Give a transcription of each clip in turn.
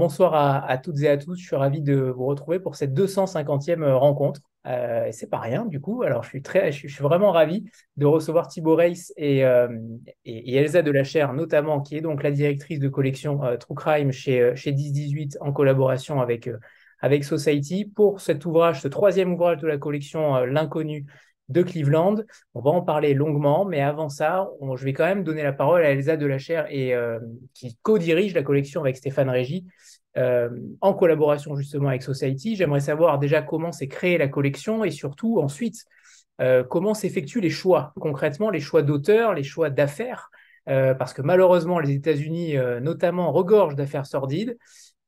bonsoir à, toutes et à tous. Je suis ravi de vous retrouver pour cette 250e rencontre. Euh, et c'est pas rien, du coup. Alors, je suis, très, je suis, vraiment ravi de recevoir Thibaut Reis et, euh, et, Elsa Delachère, notamment, qui est donc la directrice de collection euh, True Crime chez, chez 1018 en collaboration avec Society pour cet ouvrage, ce troisième ouvrage de la collection L'inconnu de Cleveland. On va en parler longuement, mais avant ça, je vais quand même donner la parole à Elsa Delachère et, euh, qui co-dirige la collection avec Stéphane Régis euh, en collaboration justement avec Society. J'aimerais savoir déjà comment s'est créée la collection et surtout ensuite euh, comment s'effectuent les choix, concrètement les choix d'auteurs, les choix d'affaires, parce que malheureusement les États-Unis notamment regorgent d'affaires sordides.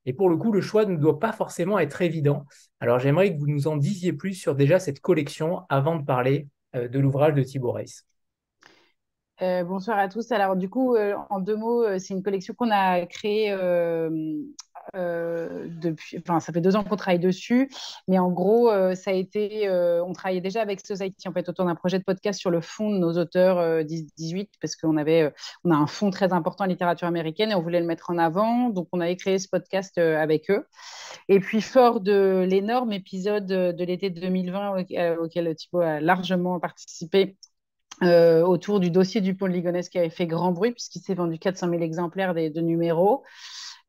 Et pour le coup, le choix ne doit pas forcément être évident. Alors j'aimerais que vous nous en disiez plus sur déjà cette collection avant de parler euh, de l'ouvrage de Thibaut Reis. Euh, bonsoir à tous. Alors du coup, euh, en deux mots, c'est une collection qu'on a créée euh, depuis, enfin, ça fait deux ans qu'on travaille dessus, mais en gros, euh, ça a été, euh, on travaillait déjà avec Society en fait autour d'un projet de podcast sur le fond de nos auteurs 10-18 parce qu'on avait, on a un fond très important en littérature américaine et on voulait le mettre en avant, donc on avait créé ce podcast avec eux. Et puis fort de l'énorme épisode de l'été 2020 auquel Thibault a largement participé autour du dossier du pôle Ligonnès qui avait fait grand bruit puisqu'il s'est vendu 400 000 exemplaires deux numéros.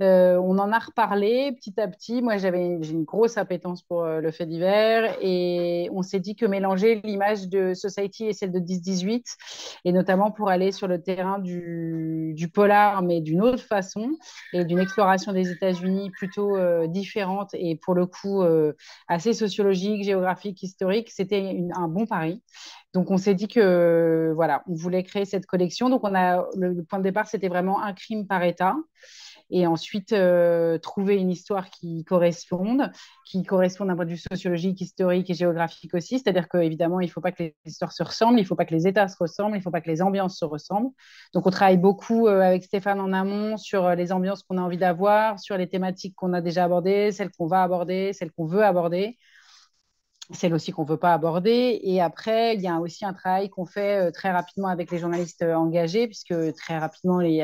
Euh, on en a reparlé petit à petit. Moi, j'avais j'ai une grosse appétence pour euh, le fait divers et on s'est dit que mélanger l'image de Society et celle de 10-18, et notamment pour aller sur le terrain du, polar, mais d'une autre façon, et d'une exploration des États-Unis plutôt euh, différente et pour le coup assez sociologique, géographique, historique, c'était un bon pari. Donc, on s'est dit que voilà, on voulait créer cette collection. Donc, on a le point de départ, c'était vraiment un crime par État et ensuite euh, trouver une histoire qui corresponde, qui corresponde d'un point de vue sociologique, historique et géographique aussi. C'est-à-dire qu'évidemment, il ne faut pas que les histoires se ressemblent, il ne faut pas que les États se ressemblent, il ne faut pas que les ambiances se ressemblent. Donc, on travaille beaucoup euh, avec Stéphane en amont sur euh, les ambiances qu'on a envie d'avoir, sur les thématiques qu'on a déjà abordées, celles qu'on va aborder, celles qu'on veut aborder celles aussi qu'on ne veut pas aborder. Et après, il y a aussi un travail qu'on fait très rapidement avec les journalistes engagés, puisque très rapidement, les,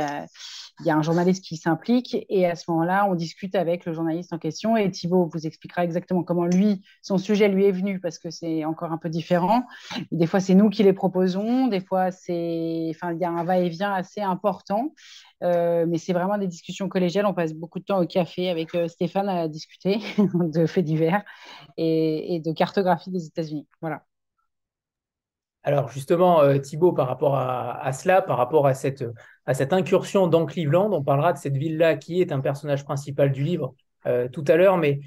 il y a un journaliste qui s'implique et à ce moment-là, on discute avec le journaliste en question et Thibault vous expliquera exactement comment lui, son sujet lui est venu parce que c'est encore un peu différent. des fois, c'est nous qui les proposons, des fois, c'est, enfin, il y a un va-et-vient assez important, euh, mais c'est vraiment des discussions collégiales. On passe beaucoup de temps au café avec euh, Stéphane à discuter de faits divers et, de cartographie des États-Unis. Voilà. Alors justement, euh, Thibault, par rapport à, cela, par rapport à cette, à cette incursion dans Cleveland, on parlera de cette ville-là qui est un personnage principal du livre euh, tout à l'heure, mais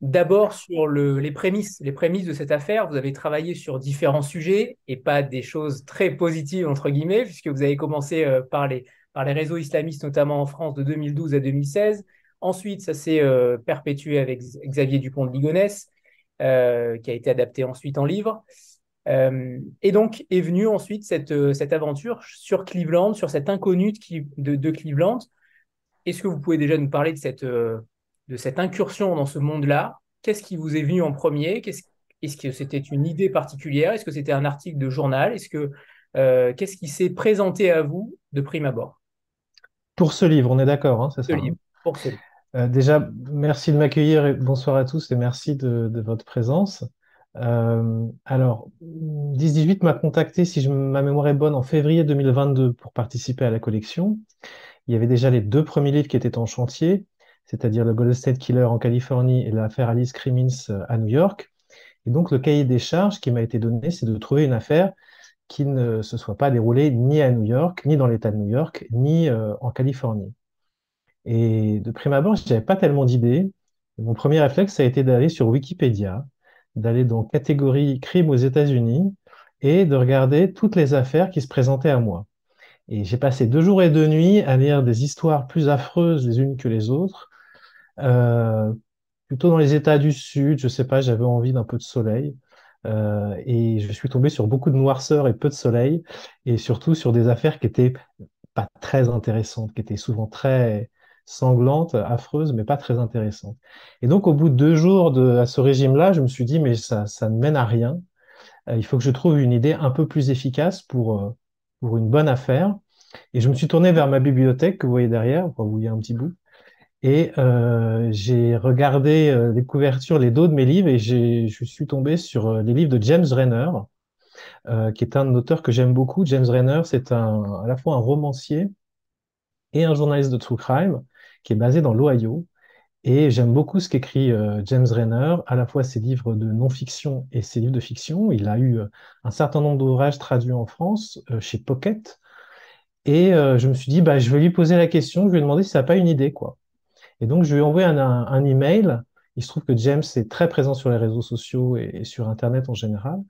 d'abord sur les prémices, les prémices de cette affaire. Vous avez travaillé sur différents sujets et pas des choses très positives entre guillemets, puisque vous avez commencé euh, par, les, par les réseaux islamistes, notamment en France de 2012 à 2016. Ensuite, ça s'est perpétué avec Xavier Dupont de Ligonnès, qui a été adapté ensuite en livre. Euh, et donc est venue ensuite cette, euh, cette aventure sur Cleveland, sur cette inconnue de, de, Cleveland. Est-ce que vous pouvez déjà nous parler de cette, euh, de cette incursion dans ce monde-là? Qu'est-ce qui vous est venu en premier? Est-ce que c'était une idée particulière? Est-ce que c'était un article de journal? Est-ce que qu'est-ce qui s'est présenté à vous de prime abord? Pour ce livre, on est d'accord, hein, c'est ça. Hein? livre, pour ce livre. déjà, merci de m'accueillir et bonsoir à tous et merci de, de votre présence. Euh, alors, 10-18 m'a contacté, si je, ma mémoire est bonne, en février 2022 pour participer à la collection. Il y avait déjà les deux premiers livres qui étaient en chantier, c'est-à-dire le Golden State Killer en Californie et l'affaire Alice Crimmins euh, à New York. Et donc, le cahier des charges qui m'a été donné, c'est de trouver une affaire qui ne se soit pas déroulée ni à New York, ni dans l'État de New York, ni euh, en Californie. Et de prime abord, je n'avais pas tellement d'idées. Mon premier réflexe, ça a été d'aller sur Wikipédia d'aller dans catégorie crime aux États-Unis et de regarder toutes les affaires qui se présentaient à moi. Et j'ai passé deux jours et deux nuits à lire des histoires plus affreuses les unes que les autres, euh, plutôt dans les États du Sud, je sais pas, j'avais envie d'un peu de soleil. Euh, et je suis tombé sur beaucoup de noirceur et peu de soleil, et surtout sur des affaires qui étaient pas très intéressantes, qui étaient souvent très sanglante, affreuse, mais pas très intéressante. Et donc, au bout de deux jours à ce régime-là, je me suis dit, mais ça, ne mène à rien. Euh, il faut que je trouve une idée un peu plus efficace pour, euh, pour une bonne affaire. Et je me suis tourné vers ma bibliothèque que vous voyez derrière, vous voyez un petit bout. Et euh, j'ai regardé les couvertures, les dos de mes livres, et je suis tombé sur les livres de James Renner, qui est un auteur que j'aime beaucoup. James Renner, c'est à la fois un romancier et un journaliste de true crime qui est basé dans l'Ohio. Et j'aime beaucoup ce qu'écrit James Renner, à la fois ses livres de non-fiction et ses livres de fiction. Il a eu un certain nombre d'ouvrages traduits en France chez Pocket. Et je me suis dit, bah, je vais lui poser la question, je vais lui demander si ça n'a pas une idée, quoi. Et donc, je lui ai envoyé un, un, email. Il se trouve que James est très présent sur les réseaux sociaux et, sur Internet en général.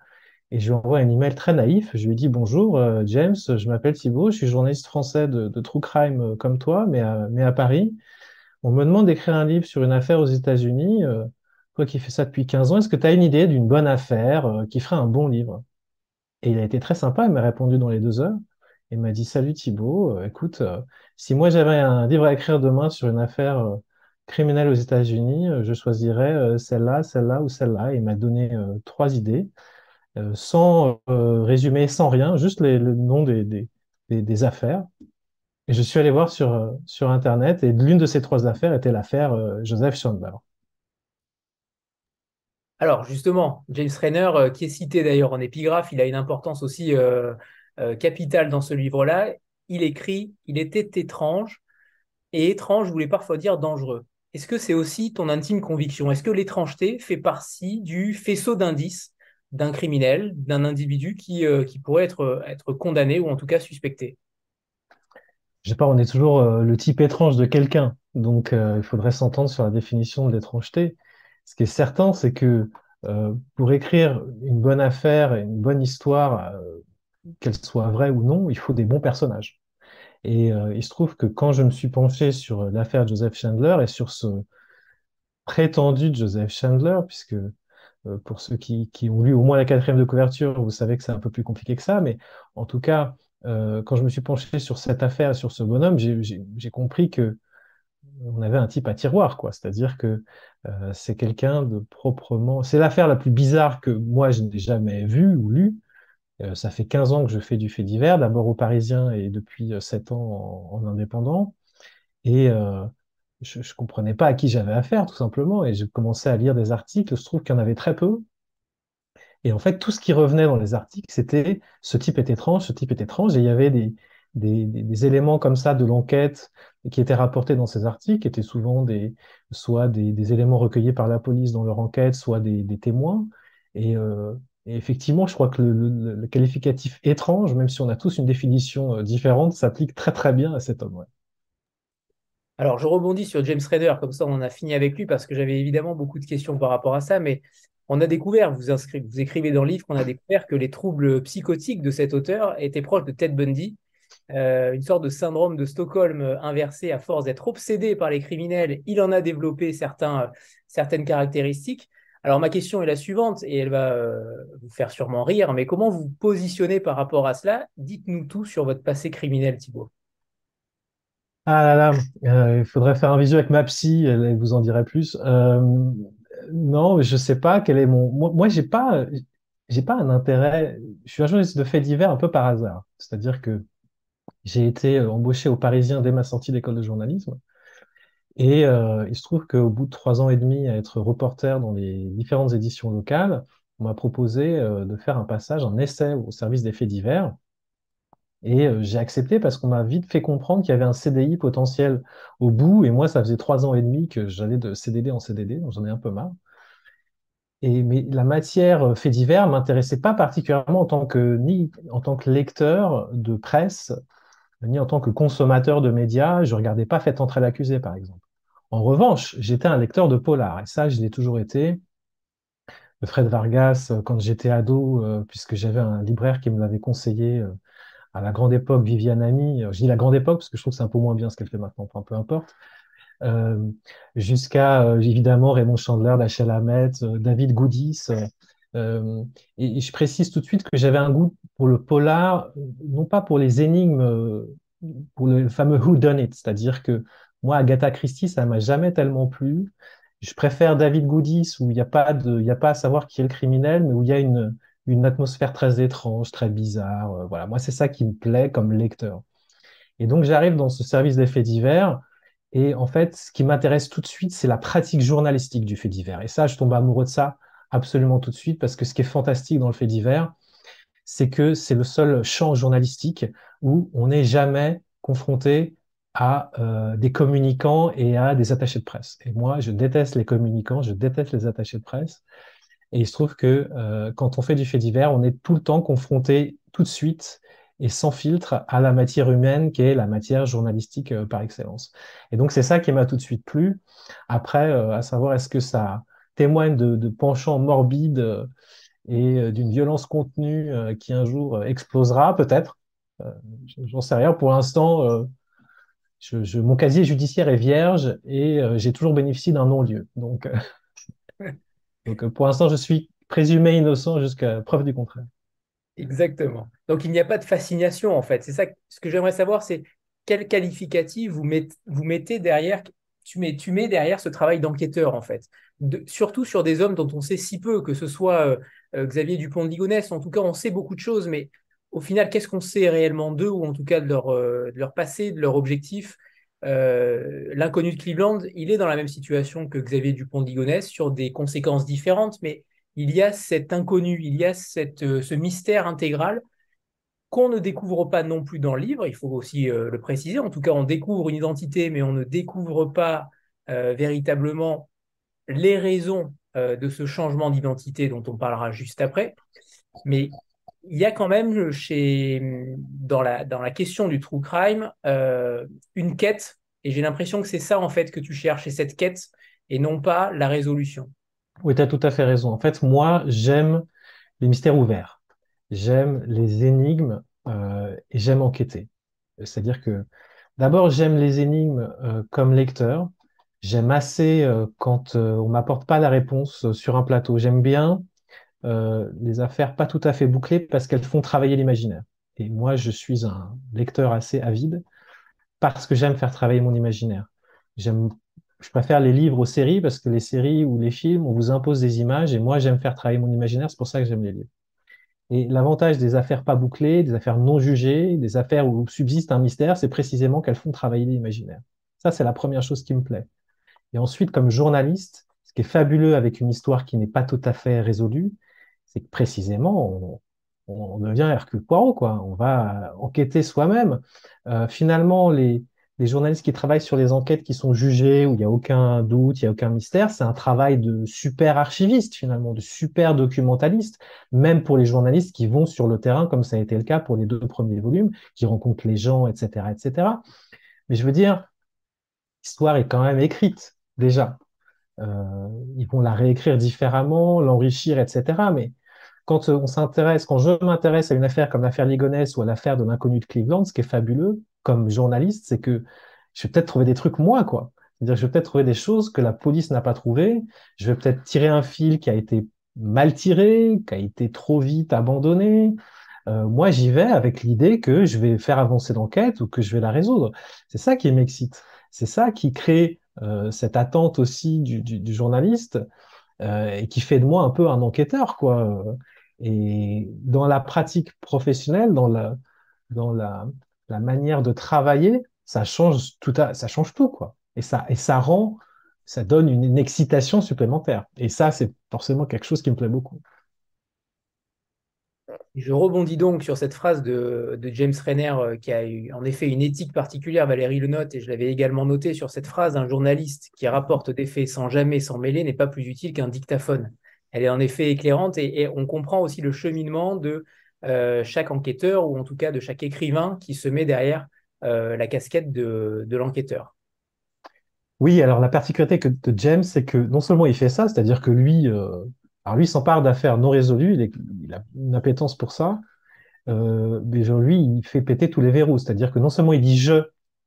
Et je lui ai envoyé un email très naïf. Je lui dit Bonjour, euh, James, je m'appelle Thibault, je suis journaliste français de, True Crime euh, comme toi, mais à, Paris. On me demande d'écrire un livre sur une affaire aux États-Unis. Euh, toi qui fais ça depuis 15 ans, est-ce que tu as une idée d'une bonne affaire qui ferait un bon livre? Et il a été très sympa, il m'a répondu dans les deux heures. Il m'a dit Salut Thibault, écoute, si moi j'avais un livre à écrire demain sur une affaire criminelle aux États-Unis, je choisirais celle-là, celle-là ou celle-là. Il m'a donné trois idées, sans résumé, sans rien, juste les, le nom des, affaires. Et je suis allé voir sur, sur Internet, et l'une de ces trois affaires était l'affaire Joseph Chandler. Alors justement, James Renner, qui est cité d'ailleurs en épigraphe, il a une importance aussi capitale dans ce livre-là il écrit Il était étrange, et étrange voulait parfois dire dangereux. Est-ce que c'est aussi ton intime conviction? Est-ce que l'étrangeté fait partie du faisceau d'indices d'un criminel, d'un individu qui, euh, qui pourrait être, être condamné ou en tout cas suspecté Je sais pas, on est toujours euh, le type étrange de quelqu'un, donc euh, il faudrait s'entendre sur la définition de l'étrangeté. Ce qui est certain, c'est que pour écrire une bonne affaire, une bonne histoire, qu'elle soit vraie ou non, il faut des bons personnages. Et euh, il se trouve que quand je me suis penché sur l'affaire Joseph Chandler et sur ce prétendu Joseph Chandler, puisque euh, pour ceux qui, ont lu au moins la quatrième de couverture, vous savez que c'est un peu plus compliqué que ça, mais en tout cas, euh, quand je me suis penché sur cette affaire, sur ce bonhomme, j'ai compris que on avait un type à tiroir, quoi. C'est-à-dire que c'est quelqu'un de proprement. C'est l'affaire la plus bizarre que moi je n'ai jamais vue ou lue. Euh, ça fait 15 ans que je fais du fait divers, d'abord au Parisien et depuis 7 euh, ans en, indépendant. Et euh, je ne comprenais pas à qui j'avais affaire, tout simplement. Et j'ai commencé à lire des articles. Je trouve qu'il y en avait très peu. Et en fait, tout ce qui revenait dans les articles, c'était ce type est étrange, ce type est étrange. Et il y avait des, des, des, éléments comme ça de l'enquête qui étaient rapportés dans ces articles, qui étaient souvent des, soit des, des, éléments recueillis par la police dans leur enquête, soit des, témoins. Et, euh, effectivement, je crois que le, qualificatif étrange, même si on a tous une définition euh, différente, s'applique très très bien à cet homme. Alors, je rebondis sur James Rader, comme ça on en a fini avec lui, parce que j'avais évidemment beaucoup de questions par rapport à ça, mais on a découvert, vous, écrivez dans le livre qu'on a découvert que les troubles psychotiques de cet auteur étaient proches de Ted Bundy, euh, une sorte de syndrome de Stockholm inversé à force d'être obsédé par les criminels. Il en a développé certains, certaines caractéristiques. Alors ma question est la suivante, et elle va euh, vous faire sûrement rire, mais comment vous positionnez par rapport à cela? Dites-nous tout sur votre passé criminel, Thibault. Ah là là, euh, il faudrait faire un visio avec ma psy, elle, vous en dirait plus. Euh, non, je sais pas quel est mon. Moi, moi j'ai pas, pas un intérêt. Je suis un journaliste de faits divers un peu par hasard. C'est-à-dire que j'ai été embauché au Parisien dès ma sortie d'école de journalisme. Et euh, il se trouve qu'au bout de trois ans et demi à être reporter dans les différentes éditions locales, on m'a proposé de faire un passage, un essai au service des faits divers. Et euh, j'ai accepté parce qu'on m'a vite fait comprendre qu'il y avait un CDI potentiel au bout. Et moi, ça faisait trois ans et demi que j'allais de CDD en CDD, donc j'en ai un peu marre. Et, mais la matière fait divers m'intéressait pas particulièrement en tant que, ni en tant que lecteur de presse, ni en tant que consommateur de médias. Je regardais pas Faites entrer l'accusé, par exemple. En revanche, j'étais un lecteur de polar, et ça, je l'ai toujours été. Fred Vargas, euh, quand j'étais ado, euh, puisque j'avais un libraire qui me l'avait conseillé euh, à la grande époque, Viviane Ami, je dis la grande époque parce que je trouve que c'est un peu moins bien ce qu'elle fait maintenant, enfin, peu importe, jusqu'à évidemment Raymond Chandler, Dachel Hamet, David Goudis. et, je précise tout de suite que j'avais un goût pour le polar, non pas pour les énigmes, pour le fameux who done it, c'est-à-dire que moi, Agatha Christie, ça m'a jamais tellement plu. Je préfère David Goudis où il n'y a a pas à savoir qui est le criminel, mais où il y a une, une atmosphère très étrange, très bizarre. Euh, voilà, moi, c'est ça qui me plaît comme lecteur. Et donc, j'arrive dans ce service d'effets divers Et en fait, ce qui m'intéresse tout de suite, c'est la pratique journalistique du fait divers. Et ça, je tombe amoureux de ça absolument tout de suite, parce que ce qui est fantastique dans le fait divers, c'est que c'est le seul champ journalistique où on n'est jamais confronté à euh, des communicants et à des attachés de presse. Et moi, je déteste les communicants, je déteste les attachés de presse. Et il se trouve que euh, quand on fait du fait divers, on est tout le temps confronté tout de suite et sans filtre à la matière humaine qui est la matière journalistique euh, par excellence. Et donc c'est ça qui m'a tout de suite plu. Après, à savoir est-ce que ça témoigne de, penchants morbides et d'une violence contenue qui un jour explosera, peut-être? J'en sais rien. Pour l'instant, mon casier judiciaire est vierge et euh, j'ai toujours bénéficié d'un non-lieu. Donc, euh, donc euh, pour l'instant, je suis présumé innocent jusqu'à preuve du contraire. Exactement. Donc il n'y a pas de fascination en fait. C'est ça. Ce que j'aimerais savoir, c'est quel qualificatif vous, mettez derrière. Tu mets, derrière ce travail d'enquêteur en fait. surtout sur des hommes dont on sait si peu, que ce soit Xavier Dupont de Ligonnès. En tout cas, on sait beaucoup de choses, mais au final, qu'est-ce qu'on sait réellement d'eux, ou en tout cas de leur, euh, de leur passé, de leur objectif euh, L'inconnu de Cleveland, il est dans la même situation que Xavier Dupont d'Igonès, sur des conséquences différentes, mais il y a cet inconnu, il y a euh, ce mystère intégral qu'on ne découvre pas non plus dans le livre, il faut aussi le préciser. En tout cas, on découvre une identité, mais on ne découvre pas véritablement les raisons de ce changement d'identité dont on parlera juste après. Mais il y a quand même chez, dans, la, dans la question du true crime euh, une quête, et j'ai l'impression que c'est ça en fait que tu cherches, c'est cette quête et non pas la résolution. Oui, tu as tout à fait raison. En fait, moi, j'aime les mystères ouverts, j'aime les énigmes euh, et j'aime enquêter. C'est-à-dire que d'abord, j'aime les énigmes euh, comme lecteur. J'aime assez quand on m'apporte pas la réponse sur un plateau. J'aime bien euh, les affaires pas tout à fait bouclées parce qu'elles font travailler l'imaginaire. Et moi, je suis un lecteur assez avide parce que j'aime faire travailler mon imaginaire. J'aime, je préfère les livres aux séries parce que les séries ou les films, on vous impose des images et moi, j'aime faire travailler mon imaginaire. C'est pour ça que j'aime les livres. Et l'avantage des affaires pas bouclées, des affaires non jugées, des affaires où subsiste un mystère, c'est précisément qu'elles font travailler l'imaginaire. Ça, c'est la première chose qui me plaît. Et ensuite, comme journaliste, ce qui est fabuleux avec une histoire qui n'est pas tout à fait résolue, c'est que précisément, on, devient Hercule Poirot, quoi. On va enquêter soi-même. Euh, finalement, les, journalistes qui travaillent sur les enquêtes qui sont jugées, où il n'y a aucun doute, il n'y a aucun mystère, c'est un travail de super archiviste, finalement, de super documentaliste, même pour les journalistes qui vont sur le terrain, comme ça a été le cas pour les deux premiers volumes, qui rencontrent les gens, etc., etc. Mais je veux dire, l'histoire est quand même écrite, déjà. Euh, ils vont la réécrire différemment, l'enrichir, etc. Mais quand on s'intéresse, quand je m'intéresse à une affaire comme l'affaire Ligonès ou à l'affaire de l'inconnu de Cleveland, ce qui est fabuleux comme journaliste, c'est que je vais peut-être trouver des trucs moi, quoi. C'est-à-dire, je vais peut-être trouver des choses que la police n'a pas trouvées. Je vais peut-être tirer un fil qui a été mal tiré, qui a été trop vite abandonné. Euh, moi, j'y vais avec l'idée que je vais faire avancer l'enquête ou que je vais la résoudre. C'est ça qui m'excite. C'est ça qui crée euh, cette attente aussi du, journaliste euh, et qui fait de moi un peu un enquêteur, quoi. Et dans la pratique professionnelle, dans la, dans la, manière de travailler, ça change tout, ça change tout, quoi. Et ça, et ça rend, ça donne une, excitation supplémentaire. Et ça, c'est forcément quelque chose qui me plaît beaucoup. Je rebondis donc sur cette phrase de, James Renner euh, qui a eu en effet une éthique particulière, Valérie le note, et je l'avais également noté sur cette phrase, un journaliste qui rapporte des faits sans jamais s'en mêler n'est pas plus utile qu'un dictaphone. Elle est en effet éclairante et, on comprend aussi le cheminement de euh, chaque enquêteur ou en tout cas de chaque écrivain qui se met derrière euh, la casquette de, l'enquêteur. Oui, alors la particularité de James, c'est que non seulement il fait ça, c'est-à-dire que lui, alors lui, s'empare d'affaires non résolues, il, a une appétence pour ça, euh, mais lui, il fait péter tous les verrous, c'est-à-dire que non seulement il dit je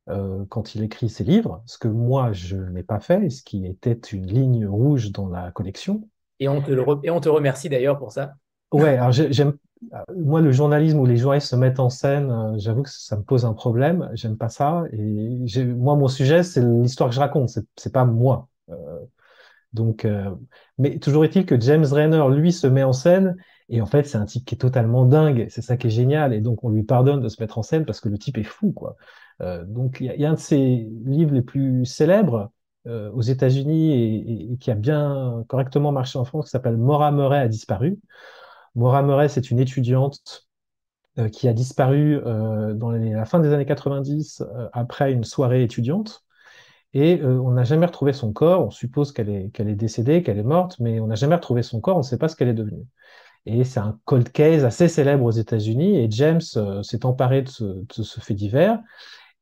euh, quand il écrit ses livres, ce que moi je n'ai pas fait, ce qui était une ligne rouge dans la collection. Et on te, et on te remercie d'ailleurs pour ça. Ouais, alors j'aime moi le journalisme où les journalistes se mettent en scène, euh, j'avoue que ça me pose un problème. J'aime pas ça. Et moi, mon sujet, c'est l'histoire que je raconte. C'est pas moi. Euh, donc, euh, mais toujours est-il que James Renner, lui, se met en scène Et en fait, c'est un type qui est totalement dingue. C'est ça qui est génial. Et donc, on lui pardonne de se mettre en scène parce que le type est fou, quoi. Donc, il y, a un de ses livres les plus célèbres euh, aux États-Unis et, qui a bien correctement marché en France, qui s'appelle Maura Murray a disparu. Maura Murray, c'est une étudiante euh, qui a disparu dans la fin des années 90 après une soirée étudiante. Et on n'a jamais retrouvé son corps. On suppose qu'elle est, qu'elle est décédée, qu'elle est morte, mais on n'a jamais retrouvé son corps. On ne sait pas ce qu'elle est devenue. Et c'est un cold case assez célèbre aux États-Unis. Et James euh, s'est emparé de ce, fait divers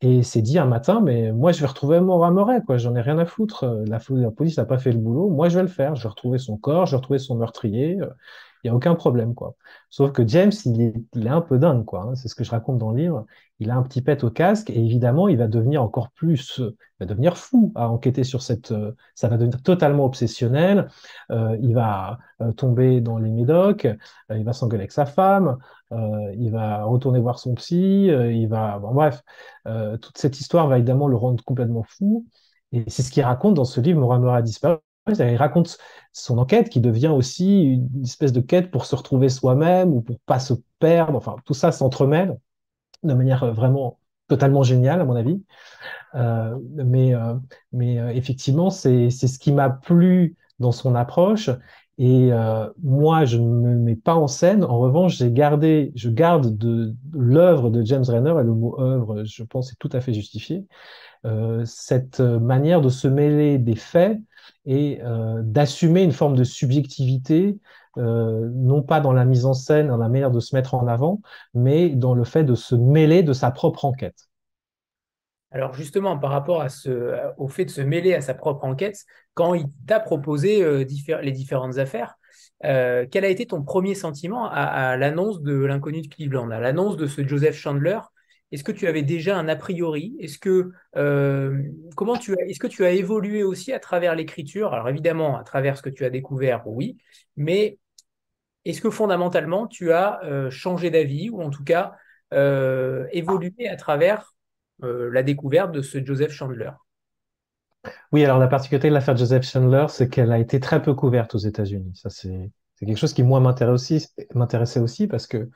et s'est dit un matin, mais moi je vais retrouver Maura Moret, quoi. J'en ai rien à foutre. La, la police n'a pas fait le boulot. Moi je vais le faire. Je vais retrouver son corps, je vais retrouver son meurtrier. Il n'y a aucun problème, quoi. Sauf que James, il est, il est un peu dingue, quoi. Hein. C'est ce que je raconte dans le livre. Il a un petit pet au casque et évidemment, il va devenir encore plus, il va devenir fou à enquêter sur cette, euh, ça va devenir totalement obsessionnel. Euh, il va euh, tomber dans les médocs, il va s'engueuler avec sa femme, il va retourner voir son psy, il va, bon, bref, toute cette histoire va évidemment le rendre complètement fou. Et c'est ce qu'il raconte dans ce livre, Moramura a disparu. Il raconte son enquête qui devient aussi une espèce de quête pour se retrouver soi-même ou pour pas se perdre. Enfin, tout ça s'entremêle de manière euh, vraiment totalement géniale, à mon avis. Euh, mais euh, mais effectivement, c'est ce qui m'a plu dans son approche. Et moi, je ne me mets pas en scène. En revanche, j'ai gardé, je garde de, l'œuvre de James Renner, et le mot œuvre, je pense, est tout à fait justifié, cette manière de se mêler des faits et euh, d'assumer une forme de subjectivité, euh, non pas dans la mise en scène, dans la manière de se mettre en avant, mais dans le fait de se mêler de sa propre enquête. Alors justement, par rapport au fait de se mêler à sa propre enquête, quand il t'a proposé euh, les différentes affaires, quel a été ton premier sentiment à, l'annonce de l'inconnu de Cleveland, à l'annonce de ce Joseph Chandler? Est-ce que tu avais déjà un a priori? Est-ce que euh, comment tu as, est-ce que tu as évolué aussi à travers l'écriture? Alors évidemment, à travers ce que tu as découvert, oui, mais est-ce que fondamentalement tu as euh, changé d'avis ou en tout cas euh, évolué à travers la découverte de ce Joseph Chandler Oui, alors la particularité de l'affaire Joseph Chandler, c'est qu'elle a été très peu couverte aux États-Unis. Ça, c'est quelque chose qui, moi, m'intéressait aussi parce que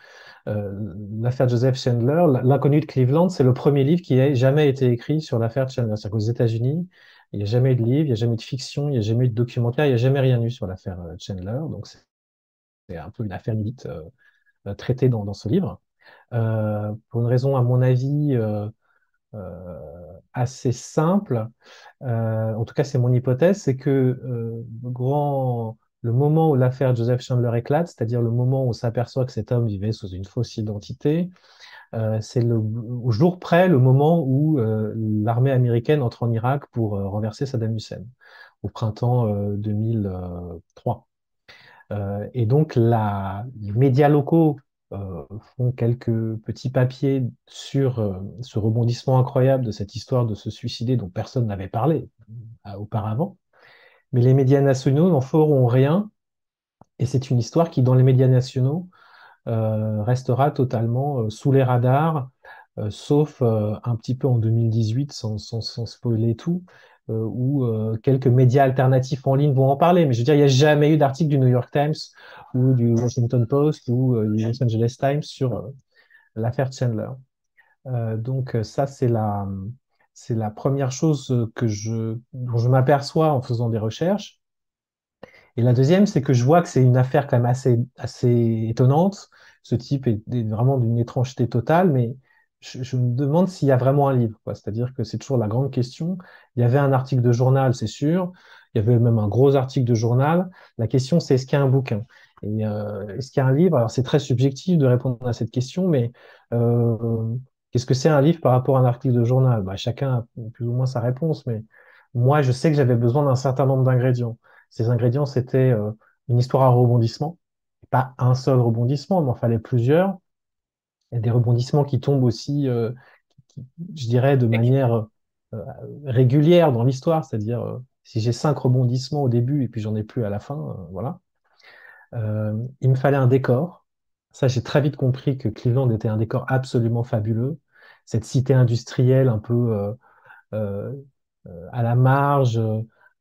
euh, l'affaire Joseph Chandler, L'inconnu de Cleveland, c'est le premier livre qui ait jamais été écrit sur l'affaire Chandler. C'est-à-dire qu'aux États-Unis, il n'y a jamais eu de livre, il n'y a jamais eu de fiction, il n'y a jamais eu de documentaire, il n'y a jamais rien eu sur l'affaire euh, Chandler. Donc, c'est un peu une affaire inédite euh, traitée dans, ce livre. pour une raison, à mon avis, assez simple, en tout cas, c'est mon hypothèse, c'est que le grand le moment où l'affaire Joseph Chandler éclate, c'est-à-dire le moment où on s'aperçoit que cet homme vivait sous une fausse identité, euh, c'est au jour près le moment où euh, l'armée américaine entre en Irak pour euh, renverser Saddam Hussein, au printemps 2003. et donc, les médias locaux font quelques petits papiers sur ce rebondissement incroyable de cette histoire de se suicider dont personne n'avait parlé auparavant mais les médias nationaux n'en feront rien. Et c'est une histoire qui, dans les médias nationaux, euh, restera totalement euh, sous les radars, euh, sauf un petit peu en 2018, sans, sans, sans spoiler tout, où quelques médias alternatifs en ligne vont en parler. Mais je veux dire, il n'y a jamais eu d'article du New York Times ou du Washington Post ou du Los Angeles Times sur l'affaire Chandler. donc ça, c'est la, première chose que je, dont je m'aperçois en faisant des recherches. Et la deuxième, c'est que je vois que c'est une affaire quand même assez, assez étonnante. Ce type est, vraiment d'une étrangeté totale, mais je, me demande s'il y a vraiment un livre. C'est-à-dire que c'est toujours la grande question. Il y avait un article de journal, c'est sûr. Il y avait même un gros article de journal. La question, c'est est-ce qu'il y a un bouquin? Euh, est-ce qu'il y a un livre? Alors, c'est très subjectif de répondre à cette question, mais euh, Qu'est-ce que c'est un livre par rapport à un article de journal? Bah, Chacun a plus ou moins sa réponse, mais moi, je sais que j'avais besoin d'un certain nombre d'ingrédients. Ces ingrédients, c'était euh, une histoire à rebondissement, pas un seul rebondissement, il en fallait plusieurs. Y a des rebondissements qui tombent aussi, euh, je dirais, de manière euh, régulière dans l'histoire, c'est-à-dire si j'ai cinq rebondissements au début et puis j'en ai plus à la fin, voilà. il me fallait un décor, ça, j'ai très vite compris que Cleveland était un décor absolument fabuleux. Cette cité industrielle un peu euh, euh, à la marge,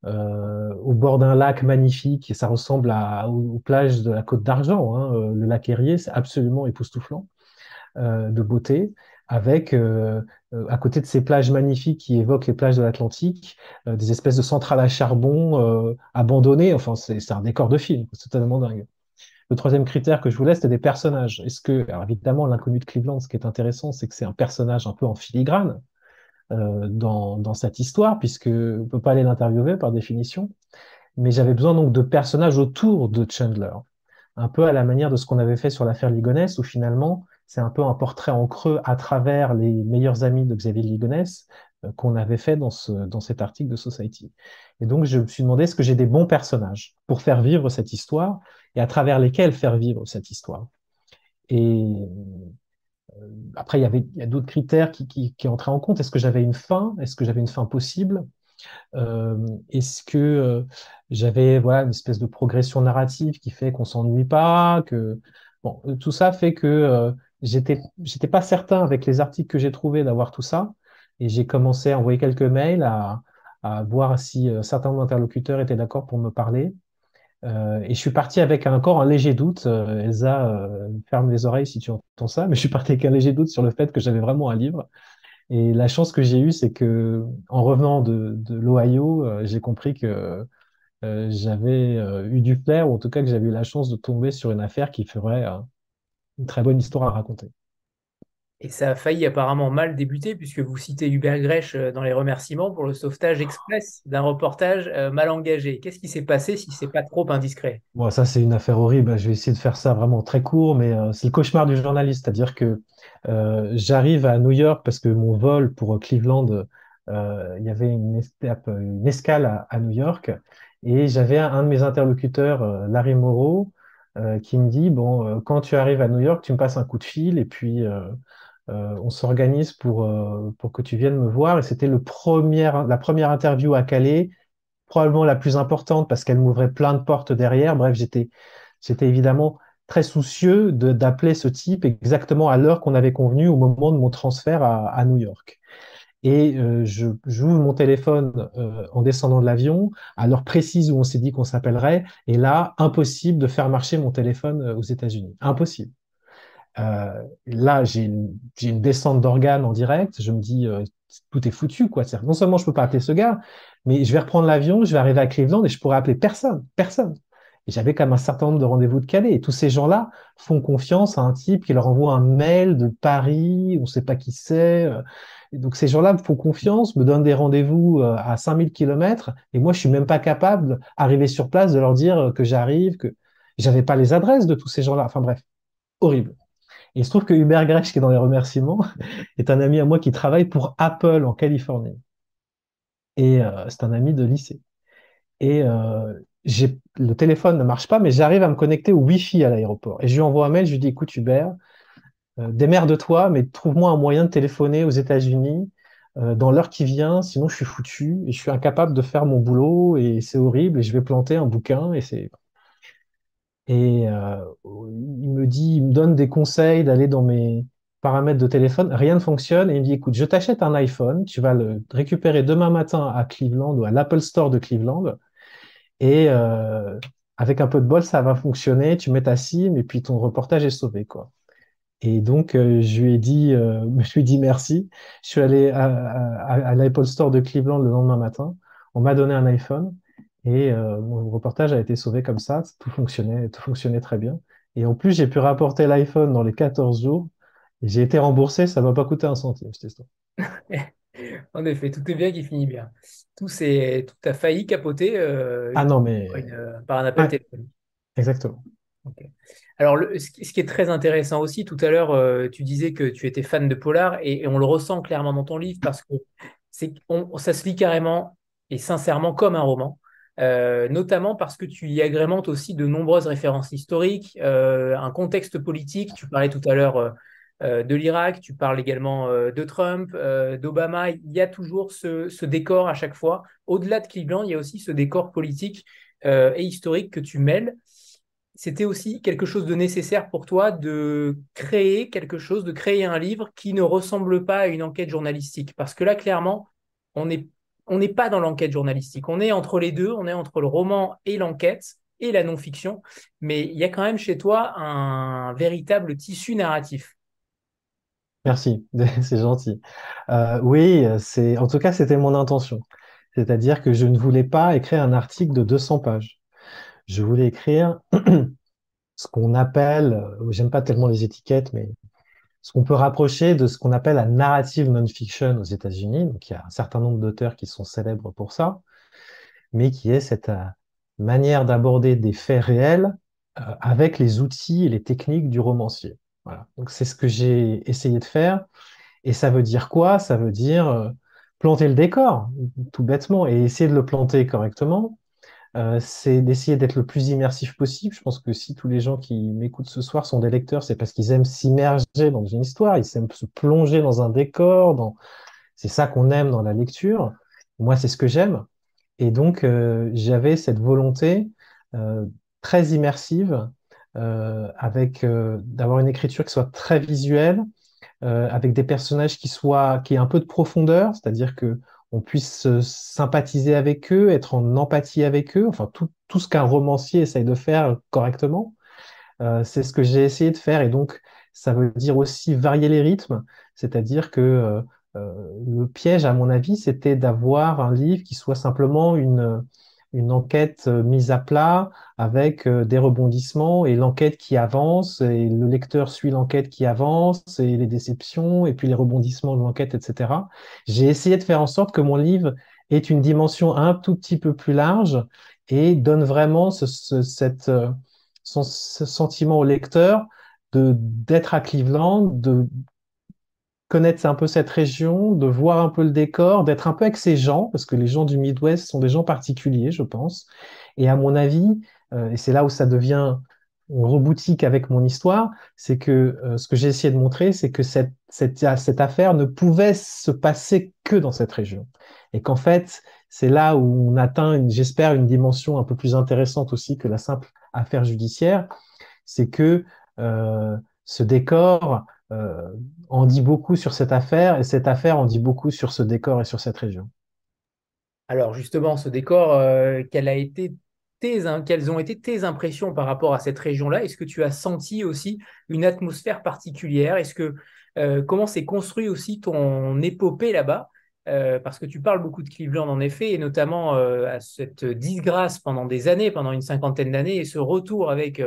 au bord d'un lac magnifique, et ça ressemble à, aux, plages de la Côte d'Argent. Hein, le lac Erie, c'est absolument époustouflant de beauté avec à côté de ces plages magnifiques qui évoquent les plages de l'Atlantique, des espèces de centrales à charbon abandonnées. Enfin, c'est un décor de film, c'est totalement dingue. Le troisième critère que je voulais, c'était des personnages. Est-ce que, alors évidemment, l'inconnu de Cleveland, ce qui est intéressant, c'est que c'est un personnage un peu en filigrane euh, dans, dans, cette histoire, puisque on peut pas aller l'interviewer par définition. Mais j'avais besoin donc de personnages autour de Chandler, un peu à la manière de ce qu'on avait fait sur l'affaire Ligonès, où finalement c'est un peu un portrait en creux à travers les meilleurs amis de Xavier Ligonès euh, qu'on avait fait dans, ce, dans cet article de Society. Et donc je me suis demandé est-ce que j'ai des bons personnages pour faire vivre cette histoire et à travers lesquels faire vivre cette histoire? Et euh, après, il y avait il y a d'autres critères qui, qui, entraient en compte. Est-ce que j'avais une fin? Est-ce que j'avais une fin possible? Euh, Est-ce que j'avais voilà une espèce de progression narrative qui fait qu'on s'ennuie pas Que bon, tout ça fait que j'étais j'étais pas certain avec les articles que j'ai trouvés d'avoir tout ça, et j'ai commencé à envoyer quelques mails à, à voir si euh, certains interlocuteurs étaient d'accord pour me parler. Euh, et je suis parti avec encore un léger doute. Euh, Elsa, ferme les oreilles si tu entends ça, mais je suis parti avec un léger doute sur le fait que j'avais vraiment un livre. Et la chance que j'ai eue, c'est que en revenant de, de l'Ohio, j'ai compris que j'avais eu du flair, ou en tout cas que j'avais eu la chance de tomber sur une affaire qui ferait une très bonne histoire à raconter. Et ça a failli apparemment mal débuter, puisque vous citez Hubert Grèche euh, dans les remerciements pour le sauvetage express d'un reportage euh, mal engagé. Qu'est-ce qui s'est passé si c'est pas trop indiscret? Bon, ça, c'est une affaire horrible. Je vais essayer de faire ça vraiment très court, mais euh, c'est le cauchemar du journaliste. C'est-à-dire que euh, j'arrive à New York parce que mon vol pour Cleveland, euh, il y avait une, une escale à, à, New York, et j'avais un, un, de mes interlocuteurs, Larry Moreau, qui me dit, bon, quand tu arrives à New York, tu me passes un coup de fil, et puis euh, on s'organise pour, euh, que tu viennes me voir. Et c'était la première interview à Calais, probablement la plus importante parce qu'elle m'ouvrait plein de portes derrière. Bref, j'étais, évidemment très soucieux d'appeler ce type exactement à l'heure qu'on avait convenu au moment de mon transfert à New York. Et euh, je j'ouvre mon téléphone euh, en descendant de l'avion, à l'heure précise où on s'est dit qu'on s'appellerait, et là, impossible de faire marcher mon téléphone aux États-Unis. Impossible. Euh, là, j'ai une, descente d'organes en direct. Je me dis, euh, tout est foutu, quoi. Non seulement je peux pas appeler ce gars, mais je vais reprendre l'avion, je vais arriver à Cleveland et je pourrais appeler personne, personne. J'avais quand même un certain nombre de rendez-vous de Calais. Et tous ces gens-là font confiance à un type qui leur envoie un mail de Paris, on ne sait pas qui c'est. Euh. donc ces gens-là me font confiance, me donnent des rendez-vous euh, à 5000 km. Et moi, je suis même pas capable d'arriver sur place, de leur dire que j'arrive, que j'avais pas les adresses de tous ces gens-là. Enfin bref, horrible. Et il se trouve que Hubert Grech, qui est dans les remerciements, est un ami à moi qui travaille pour Apple en Californie. Et euh, c'est un ami de lycée. Et euh, le téléphone ne marche pas, mais j'arrive à me connecter au Wi-Fi à l'aéroport. Et je lui envoie un mail, je lui dis, écoute Hubert, euh, démerde-toi, mais trouve-moi un moyen de téléphoner aux États-Unis euh, dans l'heure qui vient, sinon je suis foutu et je suis incapable de faire mon boulot et c'est horrible et je vais planter un bouquin et c'est et euh, il me dit, il me donne des conseils d'aller dans mes paramètres de téléphone. Rien ne fonctionne. Et il me dit, écoute, je t'achète un iPhone. Tu vas le récupérer demain matin à Cleveland ou à l'Apple Store de Cleveland. Et euh, avec un peu de bol, ça va fonctionner. Tu mets ta SIM et puis ton reportage est sauvé, quoi. Et donc, euh, je lui ai dit, euh, je lui ai dit merci. Je suis allé à, à, à l'Apple Store de Cleveland le lendemain matin. On m'a donné un iPhone. Et euh, mon reportage a été sauvé comme ça, tout fonctionnait, tout fonctionnait très bien. Et en plus, j'ai pu rapporter l'iPhone dans les 14 jours. J'ai été remboursé, ça m'a pas coûté un centime, cette histoire. en effet, tout est bien qui finit bien. Tout, tout a failli capoter euh, ah non, mais... par un appel téléphonique. Exactement. Alors, le, ce, qui est très intéressant aussi, tout à l'heure, euh, tu disais que tu étais fan de Polar et, et, on le ressent clairement dans ton livre parce que c'est, on, ça se lit carrément et sincèrement comme un roman. Euh, notamment parce que tu y agrémentes aussi de nombreuses références historiques, euh, un contexte politique. Tu parlais tout à l'heure euh, de l'Irak, tu parles également de Trump, d'Obama. Il y a toujours ce, décor à chaque fois. Au-delà de Cleveland, il y a aussi ce décor politique et historique que tu mêles. C'était aussi quelque chose de nécessaire pour toi de créer quelque chose, de créer un livre qui ne ressemble pas à une enquête journalistique. Parce que là, clairement, on est on n'est pas dans l'enquête journalistique. On est entre les deux, on est entre le roman et l'enquête et la non-fiction, mais il y a quand même chez toi un véritable tissu narratif. Merci, c'est gentil. Euh, oui, c'est en tout cas c'était mon intention. C'est-à-dire que je ne voulais pas écrire un article de 200 pages. Je voulais écrire ce qu'on appelle, euh, j'aime pas tellement les étiquettes, mais ce qu'on peut rapprocher de ce qu'on appelle la narrative non-fiction aux États-Unis. Donc, il y a un certain nombre d'auteurs qui sont célèbres pour ça, mais qui est cette euh, manière d'aborder des faits réels euh, avec les outils et les techniques du romancier. Voilà. Donc, c'est ce que j'ai essayé de faire. Et ça veut dire quoi? Ça veut dire planter le décor, tout bêtement, et essayer de le planter correctement euh, c'est d'essayer d'être le plus immersif possible. Je pense que si tous les gens qui m'écoutent ce soir sont des lecteurs, c'est parce qu'ils aiment s'immerger dans une histoire, ils aiment se plonger dans un décor, c'est ça qu'on aime dans la lecture. Moi, c'est ce que j'aime. Et donc, euh, j'avais cette volonté euh, très immersive, avec d'avoir une écriture qui soit très visuelle, avec des personnages qui soient, qui aient un peu de profondeur, c'est-à-dire que on puisse sympathiser avec eux, être en empathie avec eux, enfin tout, tout ce qu'un romancier essaye de faire correctement. Euh, c'est ce que j'ai essayé de faire et donc ça veut dire aussi varier les rythmes, c'est-à-dire que euh, euh, le piège, à mon avis, c'était d'avoir un livre qui soit simplement une, une enquête euh, mise à plat avec euh, des rebondissements et l'enquête qui avance et le lecteur suit l'enquête qui avance et les déceptions et puis les rebondissements de l'enquête, etc. J'ai essayé de faire en sorte que mon livre ait une dimension un tout petit peu plus large et donne vraiment ce, cette, euh, ce sentiment au lecteur de d'être à Cleveland, de connaître un peu cette région, de voir un peu le décor, d'être un peu avec ces gens, parce que les gens du Midwest sont des gens particuliers, je pense. Et à mon avis, euh, et c'est là où ça devient on reboutique avec mon histoire, c'est que euh, ce que j'ai essayé de montrer, c'est que cette, cette, cette, affaire ne pouvait se passer que dans cette région. Et qu'en fait, c'est là où on atteint, j'espère, une dimension un peu plus intéressante aussi que la simple affaire judiciaire, c'est que euh, ce décor, euh, en dit beaucoup sur cette affaire et cette affaire en dit beaucoup sur ce décor et sur cette région. Alors justement, ce décor, euh, quelles ont été tes impressions par rapport à cette région-là? Est-ce que tu as senti aussi une atmosphère particulière? Est-ce que euh, comment s'est construit aussi ton épopée là-bas? Parce que tu parles beaucoup de Cleveland en effet, et notamment à cette disgrâce pendant des années, pendant une cinquantaine d'années, et ce retour avec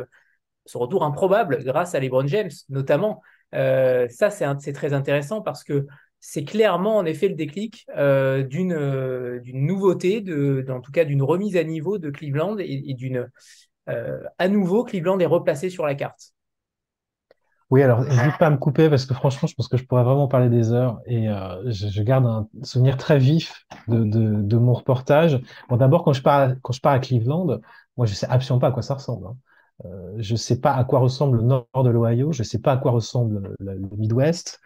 ce retour improbable grâce à LeBron James notamment, euh, ça, c'est très intéressant parce que c'est clairement en effet le déclic euh, euh, d'une nouveauté, en tout cas d'une remise à niveau de Cleveland et, d'une à nouveau Cleveland est replacé sur la carte. Oui, alors n'hésite pas à me couper parce que franchement, je pense que je pourrais vraiment parler des heures et je, garde un souvenir très vif de, mon reportage. Bon, d'abord, quand je pars quand je à Cleveland, moi, je sais absolument pas à quoi ça ressemble. Hein. Euh, je ne sais pas à quoi ressemble le nord de l'Ohio, je ne sais pas à quoi ressemble le, Midwest.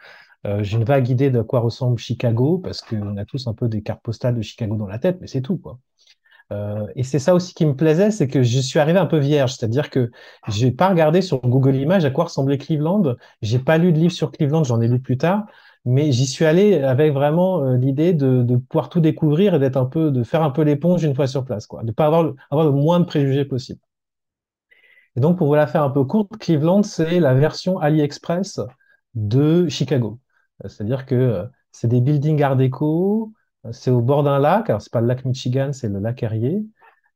Euh, j'ai une vague idée de quoi ressemble Chicago, parce qu'on a tous un peu des cartes postales de Chicago dans la tête, mais c'est tout, quoi. Euh, et c'est ça aussi qui me plaisait, c'est que je suis arrivé un peu vierge, c'est-à-dire que j'ai pas regardé sur Google Images à quoi ressemblait Cleveland. J'ai pas lu de livre sur Cleveland, j'en ai lu plus tard, mais j'y suis allé avec vraiment l'idée de, de, pouvoir tout découvrir et d'être un peu, de faire un peu l'éponge une fois sur place, quoi, de pas avoir, avoir le moins de préjugés possible. Et donc, pour vous la faire un peu courte, Cleveland, c'est la version AliExpress de Chicago. C'est-à-dire que euh, c'est des buildings art déco, euh, c'est au bord d'un lac, alors c'est pas le lac Michigan, c'est le lac Erie,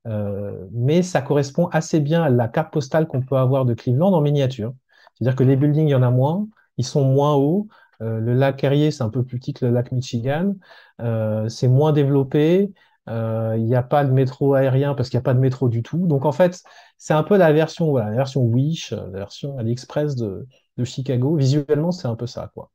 euh, mais ça correspond assez bien à la carte postale qu'on peut avoir de Cleveland en miniature. C'est-à-dire que les buildings, il y en a moins, ils sont moins hauts, le lac Erie, c'est un peu plus petit que le lac Michigan, c'est moins développé, il n'y a pas de métro aérien parce qu'il n'y a pas de métro du tout. Donc en fait, c'est un peu la version, voilà, la version Wish, la version AliExpress de, Chicago. Visuellement, c'est un peu ça, quoi.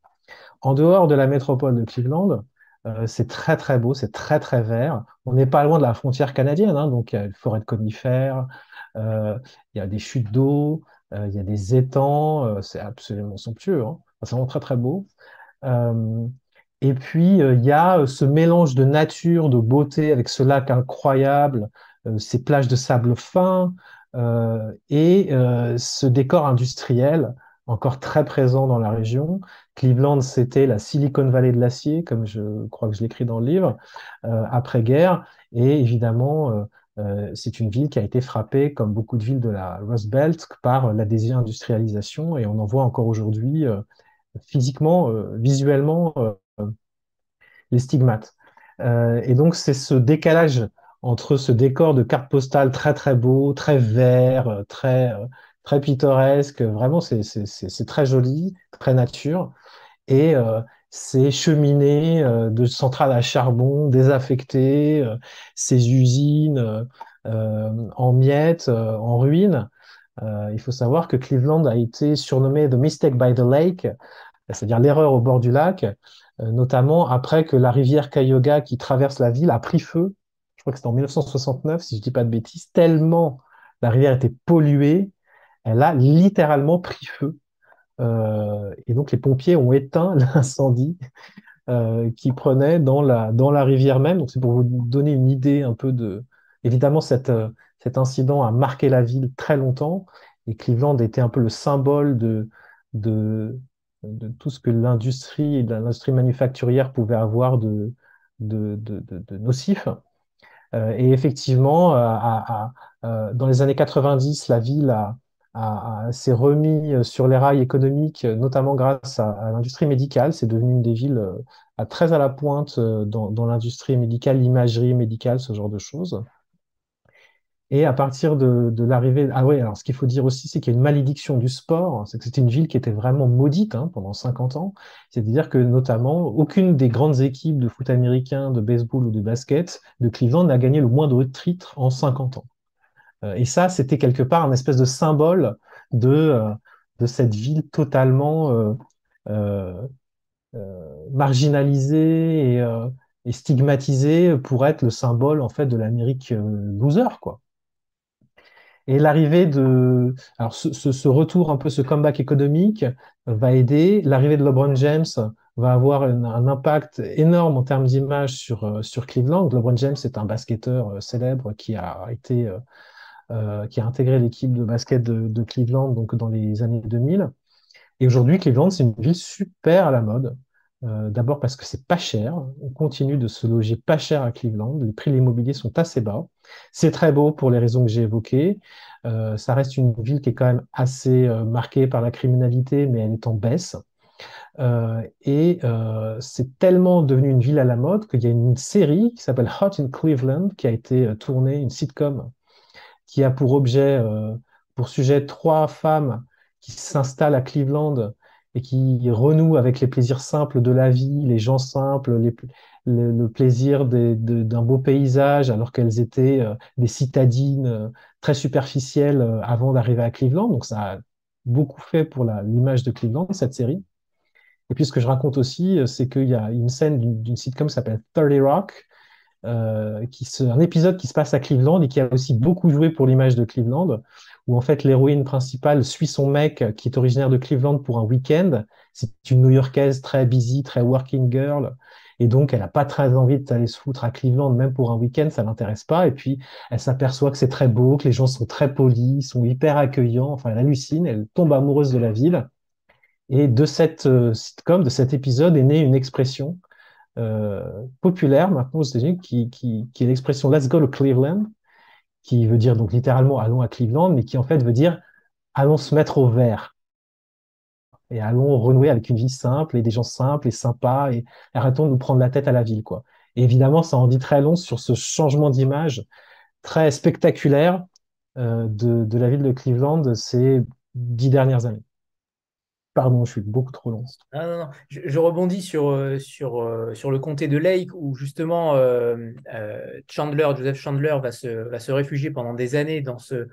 En dehors de la métropole de Cleveland, euh, c'est très très beau, c'est très très vert. On n'est pas loin de la frontière canadienne, hein, donc il y a une forêt de conifères, euh, il y a des chutes d'eau, euh, il y a des étangs, c'est absolument somptueux. Hein. c'est vraiment très très beau. et puis il y a ce mélange de nature, de beauté avec ce lac incroyable, ces plages de sable fin, euh, et euh, ce décor industriel encore très présent dans la région. Cleveland, c'était la Silicon Valley de l'acier, comme je crois que je l'écris dans le livre, après-guerre. Et évidemment, c'est une ville qui a été frappée, comme beaucoup de villes de la Rust Belt, par la désindustrialisation. Et on en voit encore aujourd'hui, physiquement, visuellement, les stigmates. et donc, c'est ce décalage entre ce décor de carte postale très très beau, très vert, euh, très, euh, très pittoresque, vraiment c'est très joli, très nature, et euh, ces cheminées de centrales à charbon désaffectées, ces usines en miettes, en ruines. il faut savoir que Cleveland a été surnommé The Mistake by the Lake, c'est-à-dire l'erreur au bord du lac, notamment après que la rivière Cuyahoga qui traverse la ville a pris feu crois que c'était en 1969, si je ne dis pas de bêtises, tellement la rivière était polluée, elle a littéralement pris feu. Euh, et donc les pompiers ont éteint l'incendie euh, qui prenait dans la, rivière même. Donc c'est pour vous donner une idée un peu de... Évidemment, euh, cet incident a marqué la ville très longtemps et Cleveland était un peu le symbole de, tout ce que l'industrie, l'industrie manufacturière pouvait avoir de, de, de, de nocif. Euh, et effectivement, euh, euh, dans les années 90, la ville s'est remis sur les rails économiques, notamment grâce à, l'industrie médicale. C'est devenu une des villes très à la pointe dans l'industrie médicale, l'imagerie médicale, ce genre de choses. Et à partir de, l'arrivée, ah oui, alors ce qu'il faut dire aussi, c'est qu'il y a une malédiction du sport, c'est que c'était une ville qui était vraiment maudite hein, pendant 50 ans. C'est-à-dire que notamment, aucune des grandes équipes de foot américain, de baseball ou de basket de Cleveland n'a gagné le moindre titre en 50 ans. Euh, et ça, c'était quelque part un espèce de symbole de, euh, cette ville totalement euh, marginalisée et, et, stigmatisée pour être le symbole en fait de l'Amérique loser, quoi. Et l'arrivée de, alors ce, ce, retour un peu, ce comeback économique va aider. L'arrivée de LeBron James va avoir un, impact énorme en termes d'image sur, euh, sur Cleveland. LeBron James est un basketteur euh, célèbre qui a été, euh, qui a intégré l'équipe de basket de, de, Cleveland donc dans les années 2000. Et aujourd'hui, Cleveland, c'est une ville super à la mode. Euh, d'abord parce que c'est pas cher. On continue de se loger pas cher à Cleveland. Les prix de l'immobilier sont assez bas. C'est très beau pour les raisons que j'ai évoquées. Euh, ça reste une ville qui est quand même assez euh, marquée par la criminalité, mais elle est en baisse. et c'est tellement devenu une ville à la mode qu'il y a une série qui s'appelle Hot in Cleveland qui a été tournée, une sitcom qui a pour objet, pour sujet trois femmes qui s'installent à Cleveland et qui renoue avec les plaisirs simples de la vie, les gens simples, le, plaisir d'un beau paysage, alors qu'elles étaient euh, des citadines euh, très superficielles euh, avant d'arriver à Cleveland. Donc ça a beaucoup fait pour l'image de Cleveland, cette série. Et puis ce que je raconte aussi, c'est qu'il y a une scène d'une sitcom qui s'appelle 30 Rock, qui un épisode qui se passe à Cleveland et qui a aussi beaucoup joué pour l'image de Cleveland, où en fait l'héroïne principale suit son mec qui est originaire de Cleveland pour un week-end. C'est une New-Yorkaise très busy, très working girl. Et donc, elle n'a pas très envie d'aller se foutre à Cleveland, même pour un week-end, ça l'intéresse pas. Et puis, elle s'aperçoit que c'est très beau, que les gens sont très polis, sont hyper accueillants. Enfin, elle hallucine, elle tombe amoureuse de la ville. Et de cette euh, sitcom, de cet épisode, est née une expression euh, populaire maintenant aux États-Unis qui, qui, qui est l'expression Let's go to Cleveland, qui veut dire donc littéralement allons à Cleveland, mais qui en fait veut dire allons se mettre au vert et allons renouer avec une vie simple et des gens simples et sympas et arrêtons de nous prendre la tête à la ville quoi. Évidemment, ça en dit très long sur ce changement d'image très spectaculaire euh, de, la ville de Cleveland ces dix dernières années. Pardon, je suis beaucoup trop long. Non, non, non. Je, rebondis sur, euh, sur, euh, sur le comté de Lake où justement Chandler, Joseph Chandler va se, va se réfugier pendant des années dans, ce,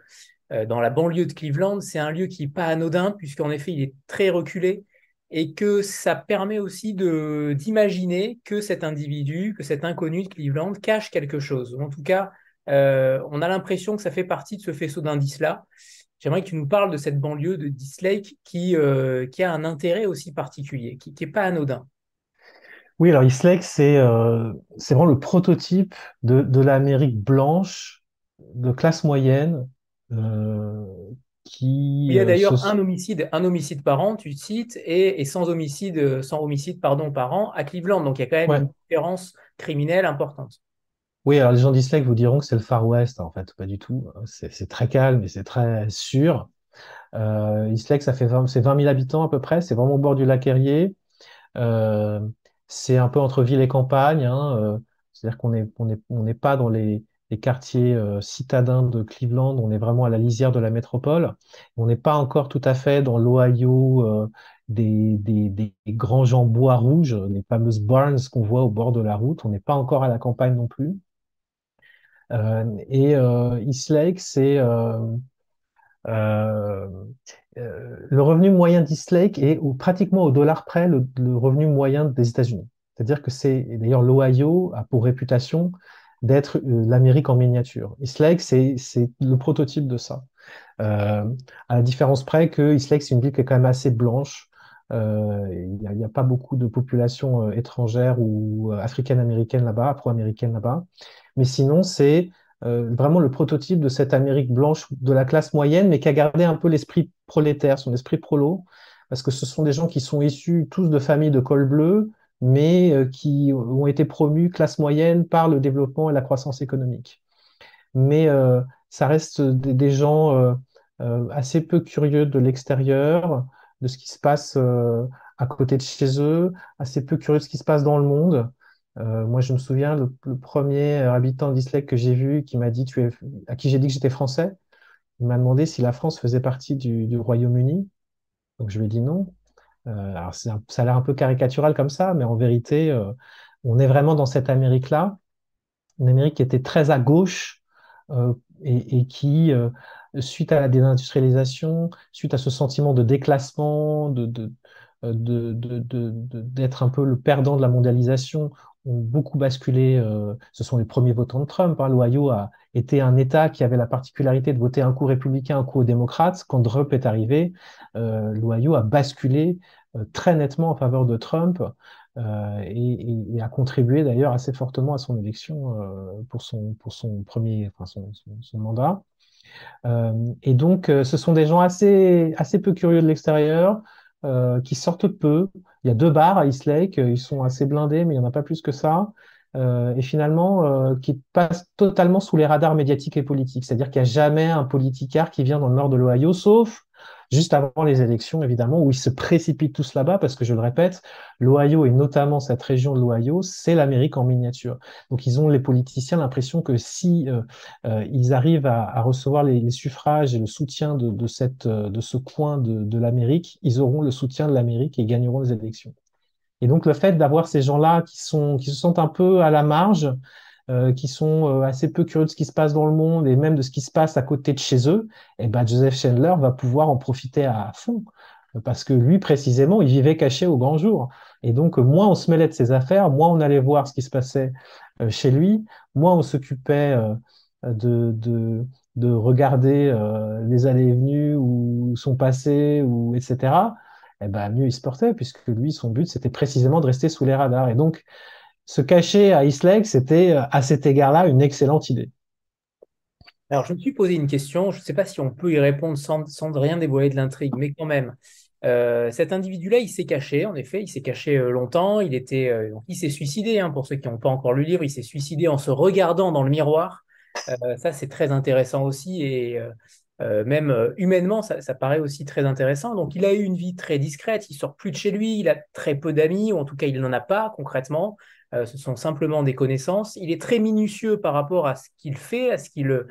dans la banlieue de Cleveland. C'est un lieu qui n'est pas anodin puisqu'en effet il est très reculé et que ça permet aussi d'imaginer que cet individu, que cet inconnu de Cleveland cache quelque chose. En tout cas, on a l'impression que ça fait partie de ce faisceau d'indices-là. J'aimerais que tu nous parles de cette banlieue de Dislake qui, euh, qui a un intérêt aussi particulier, qui n'est pas anodin. Oui, alors Eastlake, c'est euh, vraiment le prototype de, l'Amérique blanche, de classe moyenne, euh, qui. Il y a d'ailleurs un homicide, un homicide par an, tu cites, et, sans homicide, sans homicide pardon, par an à Cleveland. Donc il y a quand même une différence criminelle importante. Oui, alors les gens d'Islake vous diront que c'est le Far West, en fait, pas du tout. C'est très calme et c'est très sûr. Euh, Islake, ça fait 20, 20 000 habitants à peu près, c'est vraiment au bord du lac Erie. Euh, c'est un peu entre ville et campagne, hein, euh, c'est-à-dire qu'on n'est on est, on n'est pas dans les, les quartiers euh, citadins de Cleveland, on est vraiment à la lisière de la métropole. On n'est pas encore tout à fait dans l'Ohio euh, des, des, des, grands gens bois rouges, les fameuses barns qu'on voit au bord de la route. On n'est pas encore à la campagne non plus. Euh, et East Lake, c'est le revenu moyen d'East Lake est pratiquement au dollar près le, revenu moyen des États-Unis. C'est-à-dire que c'est d'ailleurs l'Ohio a pour réputation d'être l'Amérique en miniature. East Lake, c'est le prototype de ça. Euh, à la différence près que East Lake, c'est une ville qui est quand même assez blanche. Euh, il n'y a, pas beaucoup de population étrangère ou africaine-américaine là-bas, afro-américaine là-bas. Mais sinon, c'est euh, vraiment le prototype de cette Amérique blanche de la classe moyenne, mais qui a gardé un peu l'esprit prolétaire, son esprit prolo, parce que ce sont des gens qui sont issus tous de familles de col bleu, mais euh, qui ont été promus classe moyenne par le développement et la croissance économique. Mais euh, ça reste des, gens assez peu curieux de l'extérieur, de ce qui se passe à côté de chez eux, assez peu curieux de ce qui se passe dans le monde. Euh, moi, je me souviens, le, premier habitant d'Islake que j'ai vu, qui m'a dit, tu es, à qui j'ai dit que j'étais français, il m'a demandé si la France faisait partie du, du Royaume-Uni. Donc, je lui ai dit non. Euh, alors, ça a l'air un peu caricatural comme ça, mais en vérité, euh, on est vraiment dans cette Amérique-là, une Amérique qui était très à gauche euh, et, et, qui, suite à la désindustrialisation, suite à ce sentiment de déclassement, de, de d'être un peu le perdant de la mondialisation, ont beaucoup basculé. Euh, ce sont les premiers votants de Trump. Hein. L'Ohio a été un État qui avait la particularité de voter un coup républicain, un coup démocrate. Quand Trump est arrivé, euh, a basculé euh, très nettement en faveur de Trump euh, et, a contribué d'ailleurs assez fortement à son élection euh, pour son pour son premier, enfin son mandat. et donc, ce sont des gens assez assez peu curieux de l'extérieur. Euh, qui sortent peu. Il y a deux bars à East Lake, ils sont assez blindés, mais il n'y en a pas plus que ça. Euh, et finalement, euh, qui passent totalement sous les radars médiatiques et politiques. C'est-à-dire qu'il n'y a jamais un politicard qui vient dans le nord de l'Ohio, sauf juste avant les élections, évidemment, où ils se précipitent tous là-bas, parce que je le répète, l'Ohio et notamment cette région de l'Ohio, c'est l'Amérique en miniature. Donc ils ont, les politiciens, l'impression que si euh, euh, ils arrivent à, recevoir les, suffrages et le soutien de, de ce coin de, l'Amérique, ils auront le soutien de l'Amérique et gagneront les élections. Et donc le fait d'avoir ces gens-là qui, qui se sentent un peu à la marge, euh, qui sont euh, assez peu curieux de ce qui se passe dans le monde et même de ce qui se passe à côté de chez eux, et eh ben Joseph Chandler va pouvoir en profiter à fond. Parce que lui, précisément, il vivait caché au grand jour. Et donc, moins on se mêlait de ses affaires, moins on allait voir ce qui se passait euh, chez lui, moins on s'occupait de, de, de, regarder les allées et venues ou son passé, ou etc. Et eh ben, mieux il se portait, puisque lui, son but, c'était précisément de rester sous les radars. Et donc, se cacher à East c'était euh, à cet égard-là une excellente idée. Alors, je me suis posé une question, je ne sais pas si on peut y répondre sans, rien dévoiler de l'intrigue, mais quand même, euh, cet individu-là, il s'est caché, en effet, il s'est caché euh, longtemps, il était, il s'est suicidé, hein, pour ceux qui n'ont pas encore lu le livre, il s'est suicidé en se regardant dans le miroir. Ça, c'est très intéressant aussi, et même humainement, ça, ça, paraît aussi très intéressant. Donc, il a eu une vie très discrète, il sort plus de chez lui, il a très peu d'amis, ou en tout cas, il n'en a pas concrètement. Euh, ce sont simplement des connaissances. Il est très minutieux par rapport à ce qu'il fait, à ce qu'il,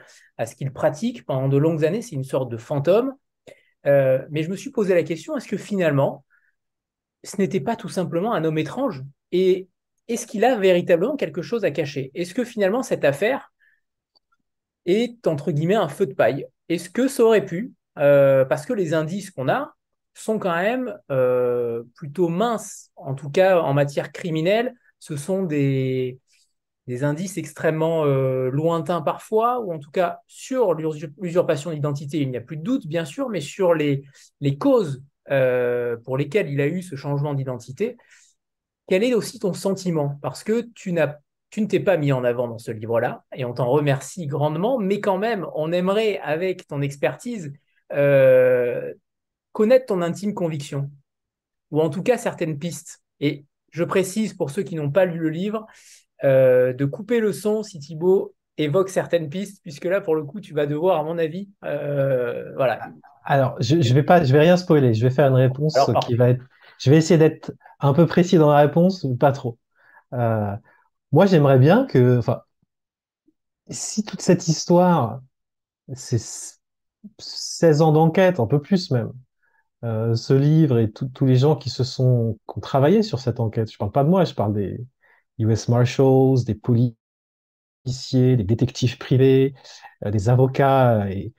qu'il pratique pendant de longues années. C'est une sorte de fantôme. Euh, mais je me suis posé la question, est-ce que finalement, ce n'était pas tout simplement un homme étrange? Et est-ce qu'il a véritablement quelque chose à cacher? Est-ce que finalement, cette affaire est, entre guillemets, un feu de paille? Est-ce que ça aurait pu, euh, parce que les indices qu'on a sont quand même plutôt minces, en tout cas en matière criminelle, ce sont des, indices extrêmement euh, lointains parfois, ou en tout cas sur l'usurpation d'identité, il n'y a plus de doute, bien sûr, mais sur les, causes euh, pour lesquelles il a eu ce changement d'identité, quel est aussi ton sentiment? Parce que tu, n'as, tu ne t'es pas mis en avant dans ce livre-là, et on t'en remercie grandement, mais quand même, on aimerait, avec ton expertise, connaître ton intime conviction, ou en tout cas certaines pistes. Et je précise pour ceux qui n'ont pas lu le livre, de couper le son si Thibaut évoque certaines pistes, puisque là, pour le coup, tu vas devoir, à mon avis, voilà. Alors, je, je vais pas, je vais rien spoiler. Je vais faire une réponse qui va être. Je vais essayer d'être un peu précis dans la réponse, ou pas trop. Euh, moi, j'aimerais bien que, enfin, si toute cette histoire, c'est 16 ans d'enquête, un peu plus même, euh, ce livre et tous les gens qui se sont, qui ont travaillé sur cette enquête, je parle pas de moi, je parle des US Marshals, des policiers, des détectives privés, euh, des avocats, et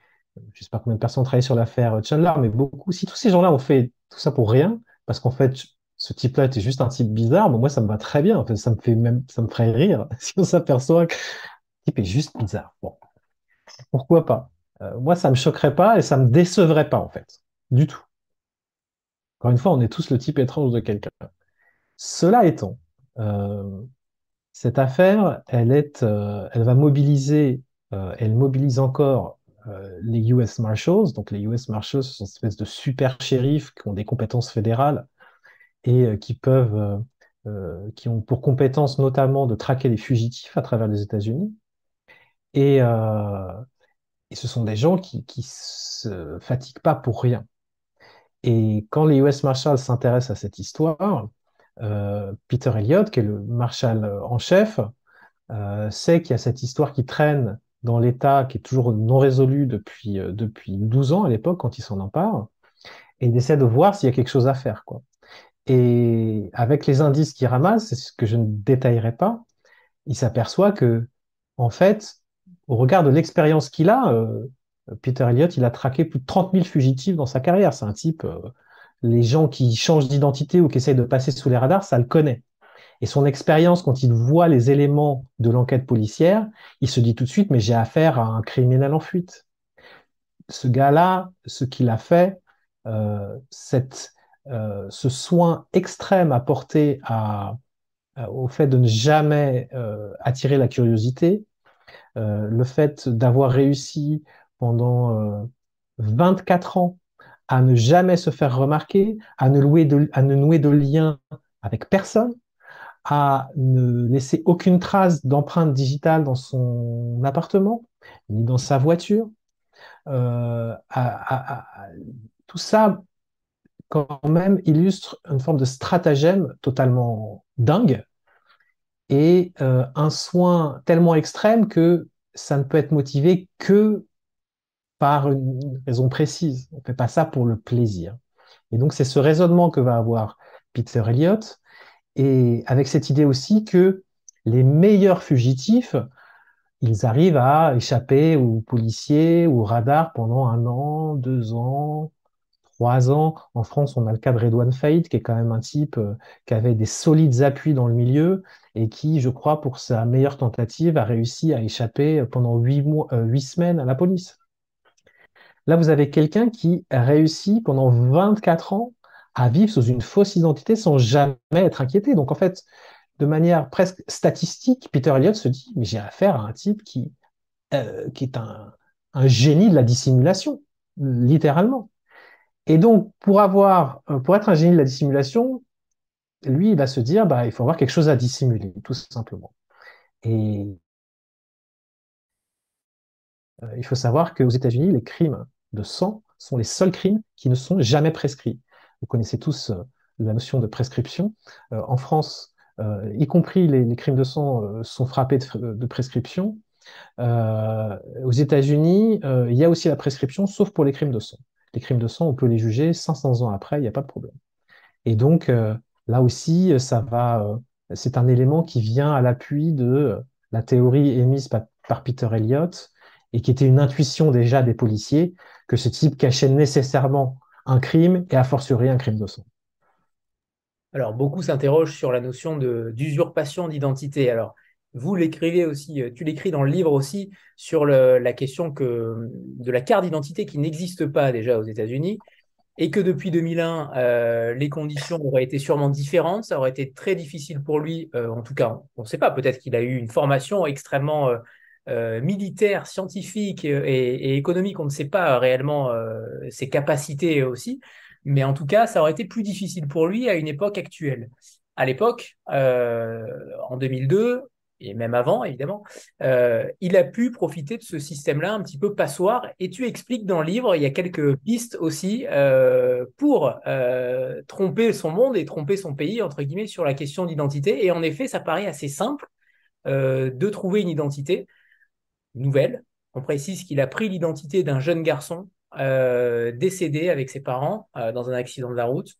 je sais pas combien de personnes ont travaillé sur l'affaire Chandler, mais beaucoup, si tous ces gens-là ont fait tout ça pour rien, parce qu'en fait, ce type-là était juste un type bizarre, moi, ça me va très bien. En fait, ça me fait même, ça me ferait rire si on s'aperçoit que le type est juste bizarre. Bon, pourquoi pas? Euh, Moi, ça me choquerait pas et ça me décevrait pas, en fait, du tout. Encore une fois, on est tous le type étrange de quelqu'un. Cela étant, euh, cette affaire, elle est, euh, elle va mobiliser, elle mobilise encore les US Marshals. Donc, les US Marshals sont une espèce de super shérifs qui ont des compétences fédérales et euh, qui peuvent, euh, euh, qui ont pour compétence notamment de traquer les fugitifs à travers les États-Unis. Et, et, ce sont des gens qui, qui se fatiguent pas pour rien. Et quand les US Marshals s'intéressent à cette histoire, Peter Elliott, qui est le marshal en chef, sait qu'il y a cette histoire qui traîne dans l'État, qui est toujours non résolue depuis, depuis 12 ans à l'époque, quand il s'en empare, et il essaie de voir s'il y a quelque chose à faire. Quoi. Et avec les indices qu'il ramasse, c'est ce que je ne détaillerai pas, il s'aperçoit que, en fait, au regard de l'expérience qu'il a, euh, Peter Elliott, il a traqué plus de 30 000 fugitifs dans sa carrière. C'est un type, euh, les gens qui changent d'identité ou qui essayent de passer sous les radars, ça le connaît. Et son expérience, quand il voit les éléments de l'enquête policière, il se dit tout de suite, mais j'ai affaire à un criminel en fuite. Ce gars-là, ce qu'il a fait, euh, cette euh, ce soin extrême apporté à, au fait de ne jamais attirer la curiosité, le fait d'avoir réussi pendant 24 ans à ne jamais se faire remarquer, à ne, nouer de lien avec personne, à ne laisser aucune trace d'empreinte digitale dans son appartement, ni dans sa voiture. Euh, tout ça quand même illustre une forme de stratagème totalement dingue et euh, un soin tellement extrême que ça ne peut être motivé que par une raison précise. On ne fait pas ça pour le plaisir. Et donc c'est ce raisonnement que va avoir Peter Elliott, et avec cette idée aussi que les meilleurs fugitifs, ils arrivent à échapper aux policiers, aux radars pendant un an, deux ans, trois ans. En France, on a le cas de Redouane Faïd, qui est quand même un type euh, qui avait des solides appuis dans le milieu et qui, je crois, pour sa meilleure tentative, a réussi à échapper pendant huit, mois, euh, huit semaines à la police. Là, vous avez quelqu'un qui a réussi pendant 24 ans à vivre sous une fausse identité sans jamais être inquiété. Donc, en fait, de manière presque statistique, Peter Elliott se dit, mais j'ai affaire à un type qui, euh, qui est un, un génie de la dissimulation, littéralement. Et donc, pour avoir, euh, pour être un génie de la dissimulation, lui, il va se dire, bah, il faut avoir quelque chose à dissimuler, tout simplement. Et euh, il faut savoir qu'aux États-Unis, les crimes de sang sont les seuls crimes qui ne sont jamais prescrits. Vous connaissez tous euh, la notion de prescription. en France, y compris les, crimes de sang sont frappés de, prescription. aux États-Unis, il y a aussi la prescription, sauf pour les crimes de sang les crimes de sang, on peut les juger 500 ans après, il n'y a pas de problème. Et donc, euh, là aussi, ça va, euh, c'est un élément qui vient à l'appui de euh, la théorie émise par, Peter Elliott et qui était une intuition déjà des policiers que ce type cachait nécessairement un crime et a fortiori un crime de sang. Alors, beaucoup s'interrogent sur la notion d'usurpation d'identité. Alors, vous l'écrivez aussi, euh, tu l'écris dans le livre aussi, sur la question que, de la carte d'identité qui n'existe pas déjà aux États-Unis et que depuis 2001, euh, les conditions auraient été sûrement différentes. Ça aurait été très difficile pour lui, euh, en tout cas, on ne sait pas, peut-être qu'il a eu une formation extrêmement militaire, scientifique et, économique, on ne sait pas réellement ses capacités aussi, mais en tout cas, ça aurait été plus difficile pour lui à une époque actuelle. À l'époque, en 2002, et même avant, évidemment, euh, il a pu profiter de ce système-là un petit peu passoire. Et tu expliques dans le livre, il y a quelques pistes aussi euh, pour euh, tromper son monde et tromper son pays, entre guillemets, sur la question d'identité. Et en effet, ça paraît assez simple de trouver une identité nouvelle. On précise qu'il a pris l'identité d'un jeune garçon décédé avec ses parents dans un accident de la route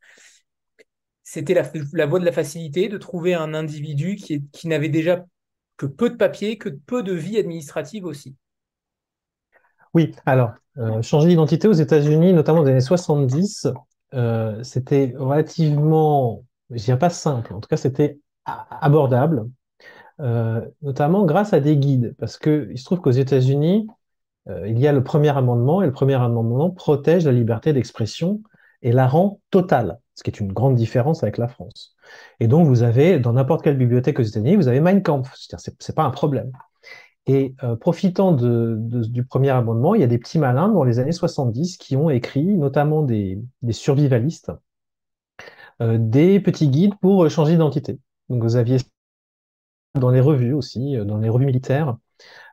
c'était la, voie de la facilité de trouver un individu qui, n'avait déjà que peu de papier, que peu de vie administrative aussi. Oui, alors, euh, changer d'identité aux États-Unis, notamment dans les années 70, euh, c'était relativement, je dirais pas simple, en tout cas, c'était abordable, euh, notamment grâce à des guides, parce qu'il se trouve qu'aux États-Unis, il y a le premier amendement, et le premier amendement protège la liberté d'expression et la rend totale, ce qui est une grande différence avec la France. Et donc, vous avez, dans n'importe quelle bibliothèque aux États-Unis, vous avez Mein Kampf, c'est-à-dire c'est pas un problème. Et euh, profitant du premier amendement, il y a des petits malins dans les années 70 qui ont écrit, notamment des, survivalistes, euh, des petits guides pour changer d'identité. Donc vous aviez dans les revues aussi, euh, dans les revues militaires,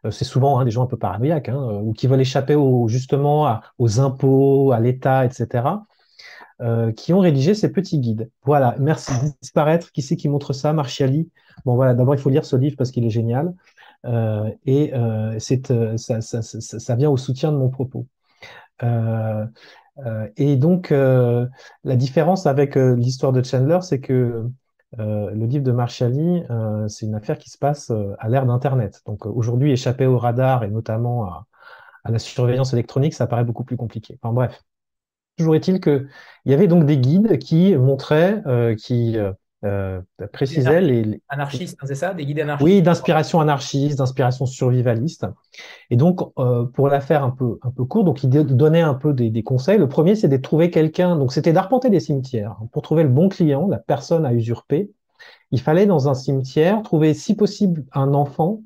c'est souvent hein, des gens un peu paranoïaques, hein, ou qui veulent échapper justement aux impôts, à l'État, etc. Euh, qui ont rédigé ces petits guides. Voilà, merci. Disparaître, qui c'est qui montre ça? Marchiali. Bon, voilà, d'abord, il faut lire ce livre parce qu'il est génial. Euh, et euh, c'est, ça, vient au soutien de mon propos. et donc, la différence avec l'histoire de Chandler, c'est que le livre de Marchiali, c'est une affaire qui se passe à l'ère d'Internet. Donc, aujourd'hui, échapper au radar et notamment à, à la surveillance électronique, ça paraît beaucoup plus compliqué. Enfin, bref. Toujours est-il qu'il y avait donc des guides qui montraient, euh, qui euh, euh, les, Anarchistes, hein, c'est ça Des guides anarchistes Oui, d'inspiration anarchiste, d'inspiration survivaliste. Et donc, pour la faire un peu, un peu court, donc il donnait un peu des, conseils. Le premier, c'est de trouver quelqu'un, donc c'était d'arpenter des cimetières. Pour trouver le bon client, la personne à usurper, il fallait dans un cimetière trouver, si possible, un enfant,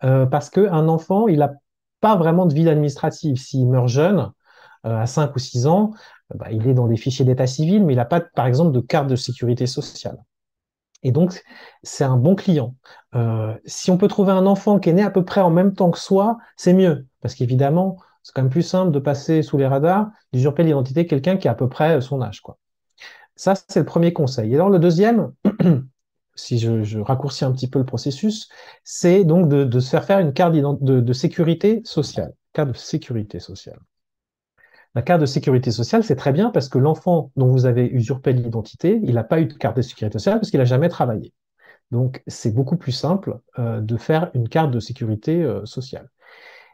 parce qu'un enfant, il n'a pas vraiment de vie administrative. S'il meurt jeune, euh, à 5 ou 6 ans, bah, il est dans des fichiers d'état civil, mais il n'a pas, par exemple, de carte de sécurité sociale. Et donc, c'est un bon client. Euh, si on peut trouver un enfant qui est né à peu près en même temps que soi, c'est mieux. Parce qu'évidemment, c'est quand même plus simple de passer sous les radars, d'usurper l'identité de quelqu'un qui a à peu près son âge. Quoi. Ça, c'est le premier conseil. Et alors, le deuxième, si je, raccourcis un petit peu le processus, c'est donc de, se faire faire une carte de sécurité sociale. Carte de sécurité sociale. La carte de sécurité sociale, c'est très bien parce que l'enfant dont vous avez usurpé l'identité, il n'a pas eu de carte de sécurité sociale parce qu'il n'a jamais travaillé. Donc, c'est beaucoup plus simple euh, de faire une carte de sécurité euh, sociale.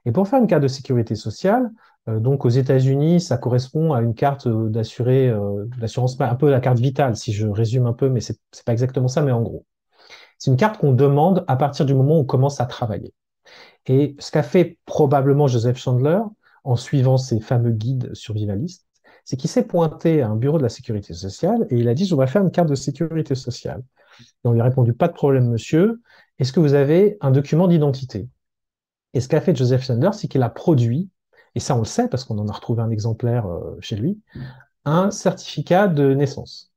Et pour faire une carte de sécurité sociale, euh, donc aux États-Unis, ça correspond à une carte d'assuré, d'assurance, un peu la carte vitale, si je résume un peu, mais c'est pas exactement ça, mais en gros. C'est une carte qu'on demande à partir du moment où on commence à travailler. Et ce qu'a fait probablement Joseph Chandler, en suivant ces fameux guides survivalistes, c'est qu'il s'est pointé à un bureau de la sécurité sociale et il a dit, je voudrais faire une carte de sécurité sociale. Et on lui a répondu, pas de problème, monsieur. Est-ce que vous avez un document d'identité? Et ce qu'a fait Joseph Sandler, c'est qu'il a produit, et ça on le sait parce qu'on en a retrouvé un exemplaire euh, chez lui, un certificat de naissance.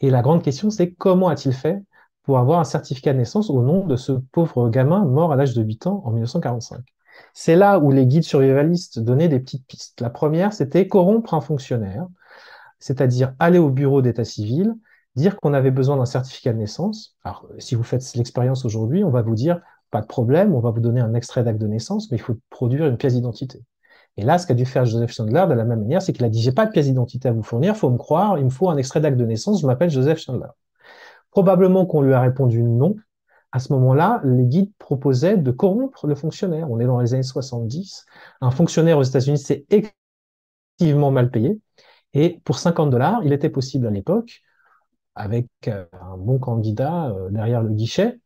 Et la grande question, c'est comment a-t-il fait pour avoir un certificat de naissance au nom de ce pauvre gamin mort à l'âge de 8 ans en 1945 c'est là où les guides survivalistes donnaient des petites pistes. La première, c'était corrompre un fonctionnaire, c'est-à-dire aller au bureau d'état civil, dire qu'on avait besoin d'un certificat de naissance. Alors, si vous faites l'expérience aujourd'hui, on va vous dire, pas de problème, on va vous donner un extrait d'acte de naissance, mais il faut produire une pièce d'identité. Et là, ce qu'a dû faire Joseph Chandler de la même manière, c'est qu'il a dit, j'ai pas de pièce d'identité à vous fournir, faut me croire, il me faut un extrait d'acte de naissance, je m'appelle Joseph Chandler. Probablement qu'on lui a répondu non, à ce moment-là, les guides proposaient de corrompre le fonctionnaire. On est dans les années 70. Un fonctionnaire aux États-Unis, c'est excessivement mal payé. Et pour 50 dollars, il était possible à l'époque, avec euh, un bon candidat euh, derrière le guichet,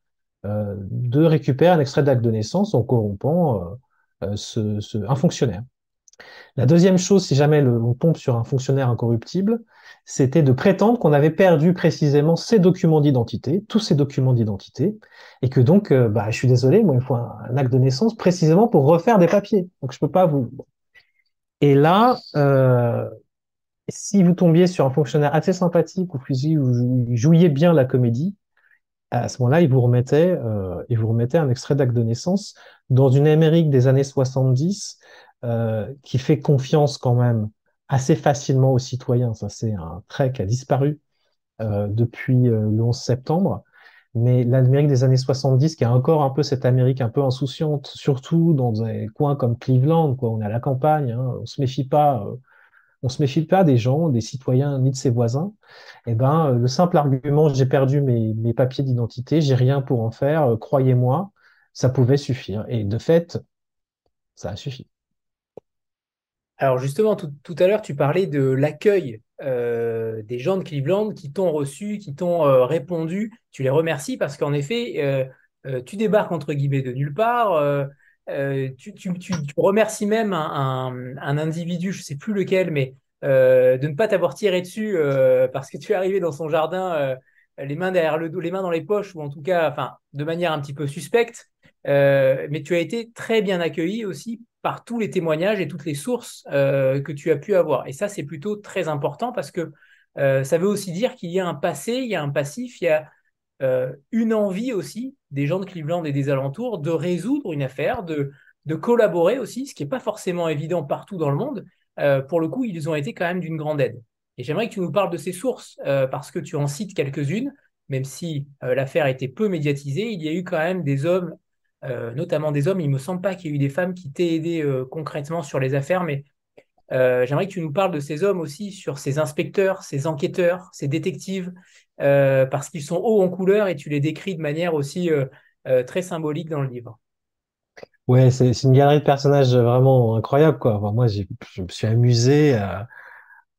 euh, de récupérer un extrait d'acte de naissance en corrompant un fonctionnaire. La deuxième chose, si jamais on tombe sur un fonctionnaire incorruptible, c'était de prétendre qu'on avait perdu précisément ces documents d'identité, tous ces documents d'identité, et que donc, euh, bah, je suis désolé, moi, il faut un, acte de naissance précisément pour refaire des papiers. Donc, je peux pas vous. Et là, euh, si vous tombiez sur un fonctionnaire assez sympathique ou vous jouiez bien la comédie, à ce moment-là, il vous remettait, euh, il vous remettait un extrait d'acte de naissance dans une Amérique des années 70 euh, qui fait confiance quand même assez facilement aux citoyens. Ça, c'est un trait qui a disparu euh, depuis euh, le 11 septembre. Mais l'Amérique des années 70, qui a encore un peu cette Amérique un peu insouciante, surtout dans des coins comme Cleveland, quoi, on est à la campagne, hein, on se méfie pas, euh, on se méfie pas des gens, des citoyens, ni de ses voisins. Et eh ben, le simple argument, j'ai perdu mes, mes papiers d'identité, j'ai rien pour en faire, croyez-moi, ça pouvait suffire. Et de fait, ça a suffi. Alors justement, tout, à l'heure, tu parlais de l'accueil euh, des gens de Cleveland qui t'ont reçu, qui t'ont euh, répondu. Tu les remercies parce qu'en effet, euh, tu débarques entre guillemets de nulle part. Tu, remercies même un, individu, je ne sais plus lequel, mais de ne pas t'avoir tiré dessus parce que tu es arrivé dans son jardin les mains derrière le dos, les mains dans les poches, ou en tout cas, enfin, de manière un petit peu suspecte. mais tu as été très bien accueilli aussi par tous les témoignages et toutes les sources euh, que tu as pu avoir. Et ça, c'est plutôt très important parce que euh, ça veut aussi dire qu'il y a un passé, il y a un passif, il y a euh, une envie aussi des gens de Cleveland et des alentours de résoudre une affaire, de, collaborer aussi, ce qui n'est pas forcément évident partout dans le monde. pour le coup, ils ont été quand même d'une grande aide. Et j'aimerais que tu nous parles de ces sources parce que tu en cites quelques-unes, même si l'affaire était peu médiatisée, il y a eu quand même des hommes notamment des hommes. Il ne me semble pas qu'il y ait eu des femmes qui t'aient aidé euh, concrètement sur les affaires, mais euh, j'aimerais que tu nous parles de ces hommes aussi, sur ces inspecteurs, ces enquêteurs, ces détectives, parce qu'ils sont hauts en couleur et tu les décris de manière aussi très symbolique dans le livre. Ouais, c'est une galerie de personnages vraiment incroyable, quoi. moi, je me suis amusé à,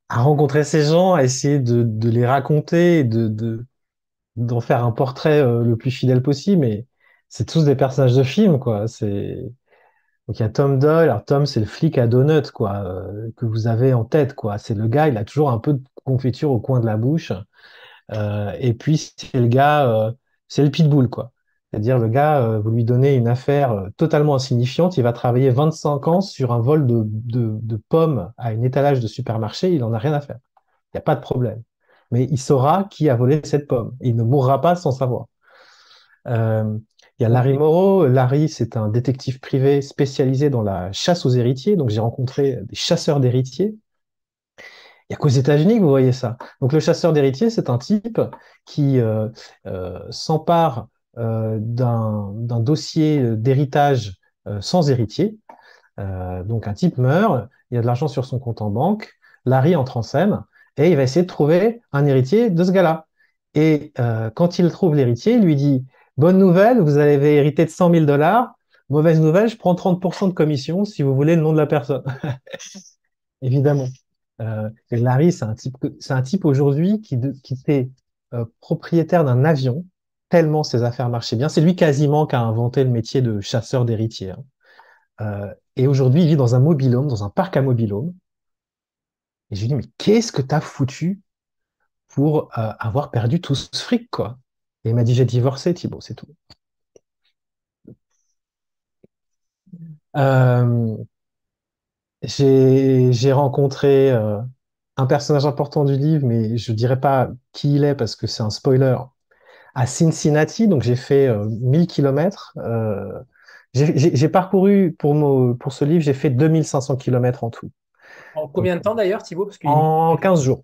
rencontrer ces gens, à essayer de, les raconter, de d'en faire un portrait le plus fidèle possible. Mais c'est tous des personnages de film, quoi. C'est il y a Tom Doyle. Alors Tom, c'est le flic à donut, quoi, euh, que vous avez en tête, quoi. C'est le gars, il a toujours un peu de confiture au coin de la bouche. Euh, et puis c'est le gars, euh, c'est le pitbull, quoi. C'est-à-dire le gars, vous lui donnez une affaire totalement insignifiante, il va travailler 25 ans sur un vol de, pommes à une étalage de supermarché, il en a rien à faire. Il n'y a pas de problème. Mais il saura qui a volé cette pomme. Il ne mourra pas sans savoir. Il y a Larry Moreau. Larry, c'est un détective privé spécialisé dans la chasse aux héritiers. Donc, j'ai rencontré des chasseurs d'héritiers. Il n'y a qu'aux États-Unis que vous voyez ça. Donc, le chasseur d'héritiers, c'est un type qui euh, euh, s'empare euh, d'un dossier d'héritage sans héritier. donc, un type meurt, il y a de l'argent sur son compte en banque. Larry entre en scène et il va essayer de trouver un héritier de ce gars-là. Et quand il trouve l'héritier, il lui dit Bonne nouvelle, vous avez hérité de 100 000 dollars. Mauvaise nouvelle, je prends 30% de commission si vous voulez le nom de la personne. Évidemment. Euh, Larry, c'est un type, aujourd'hui qui, qui était euh, propriétaire d'un avion, tellement ses affaires marchaient bien. C'est lui quasiment qui a inventé le métier de chasseur d'héritiers. Hein. Euh, et aujourd'hui, il vit dans un mobilhome, dans un parc à mobilhome. Et je lui dis, mais qu'est-ce que tu as foutu pour euh, avoir perdu tout ce fric, quoi? Et il m'a dit, j'ai divorcé, Thibaut, c'est tout. Euh, j'ai rencontré euh, un personnage important du livre, mais je ne dirais pas qui il est parce que c'est un spoiler. À Cincinnati, donc j'ai fait 1000 km. j'ai parcouru pour, pour ce livre, j'ai fait 2500 km en tout. En combien de temps d'ailleurs, Thibaut? En 15 jours.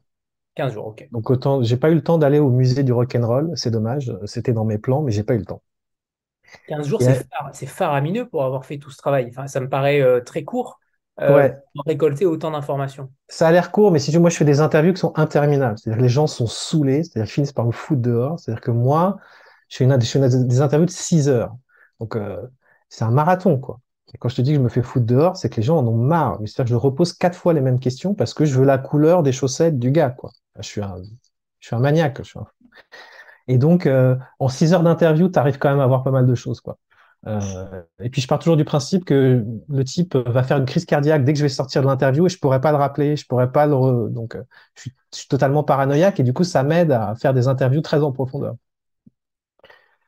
15 jours, ok. Donc autant, j'ai pas eu le temps d'aller au musée du rock'n'roll, c'est dommage. C'était dans mes plans, mais j'ai pas eu le temps. 15 jours, c'est faramineux pour avoir fait tout ce travail. Enfin, ça me paraît euh, très court euh, pour récolter autant d'informations. Ça a l'air court, mais si tu moi, je fais des interviews qui sont interminables. C'est-à-dire que les gens sont saoulés, c'est-à-dire qu'ils finissent par me foutre dehors. C'est-à-dire que moi, je fais, une, des interviews de 6 heures. Donc, euh, c'est un marathon, quoi. Et quand je te dis que je me fais foutre dehors, c'est que les gens en ont marre. C'est-à-dire que je repose quatre fois les mêmes questions parce que je veux la couleur des chaussettes du gars. Je suis un, maniaque. Et donc, euh, en six heures d'interview, tu arrives quand même à voir pas mal de choses. Euh, et puis je pars toujours du principe que le type va faire une crise cardiaque dès que je vais sortir de l'interview et je pourrais pas le rappeler, je pourrais pas le donc euh, je suis, totalement paranoïaque et du coup ça m'aide à faire des interviews très en profondeur.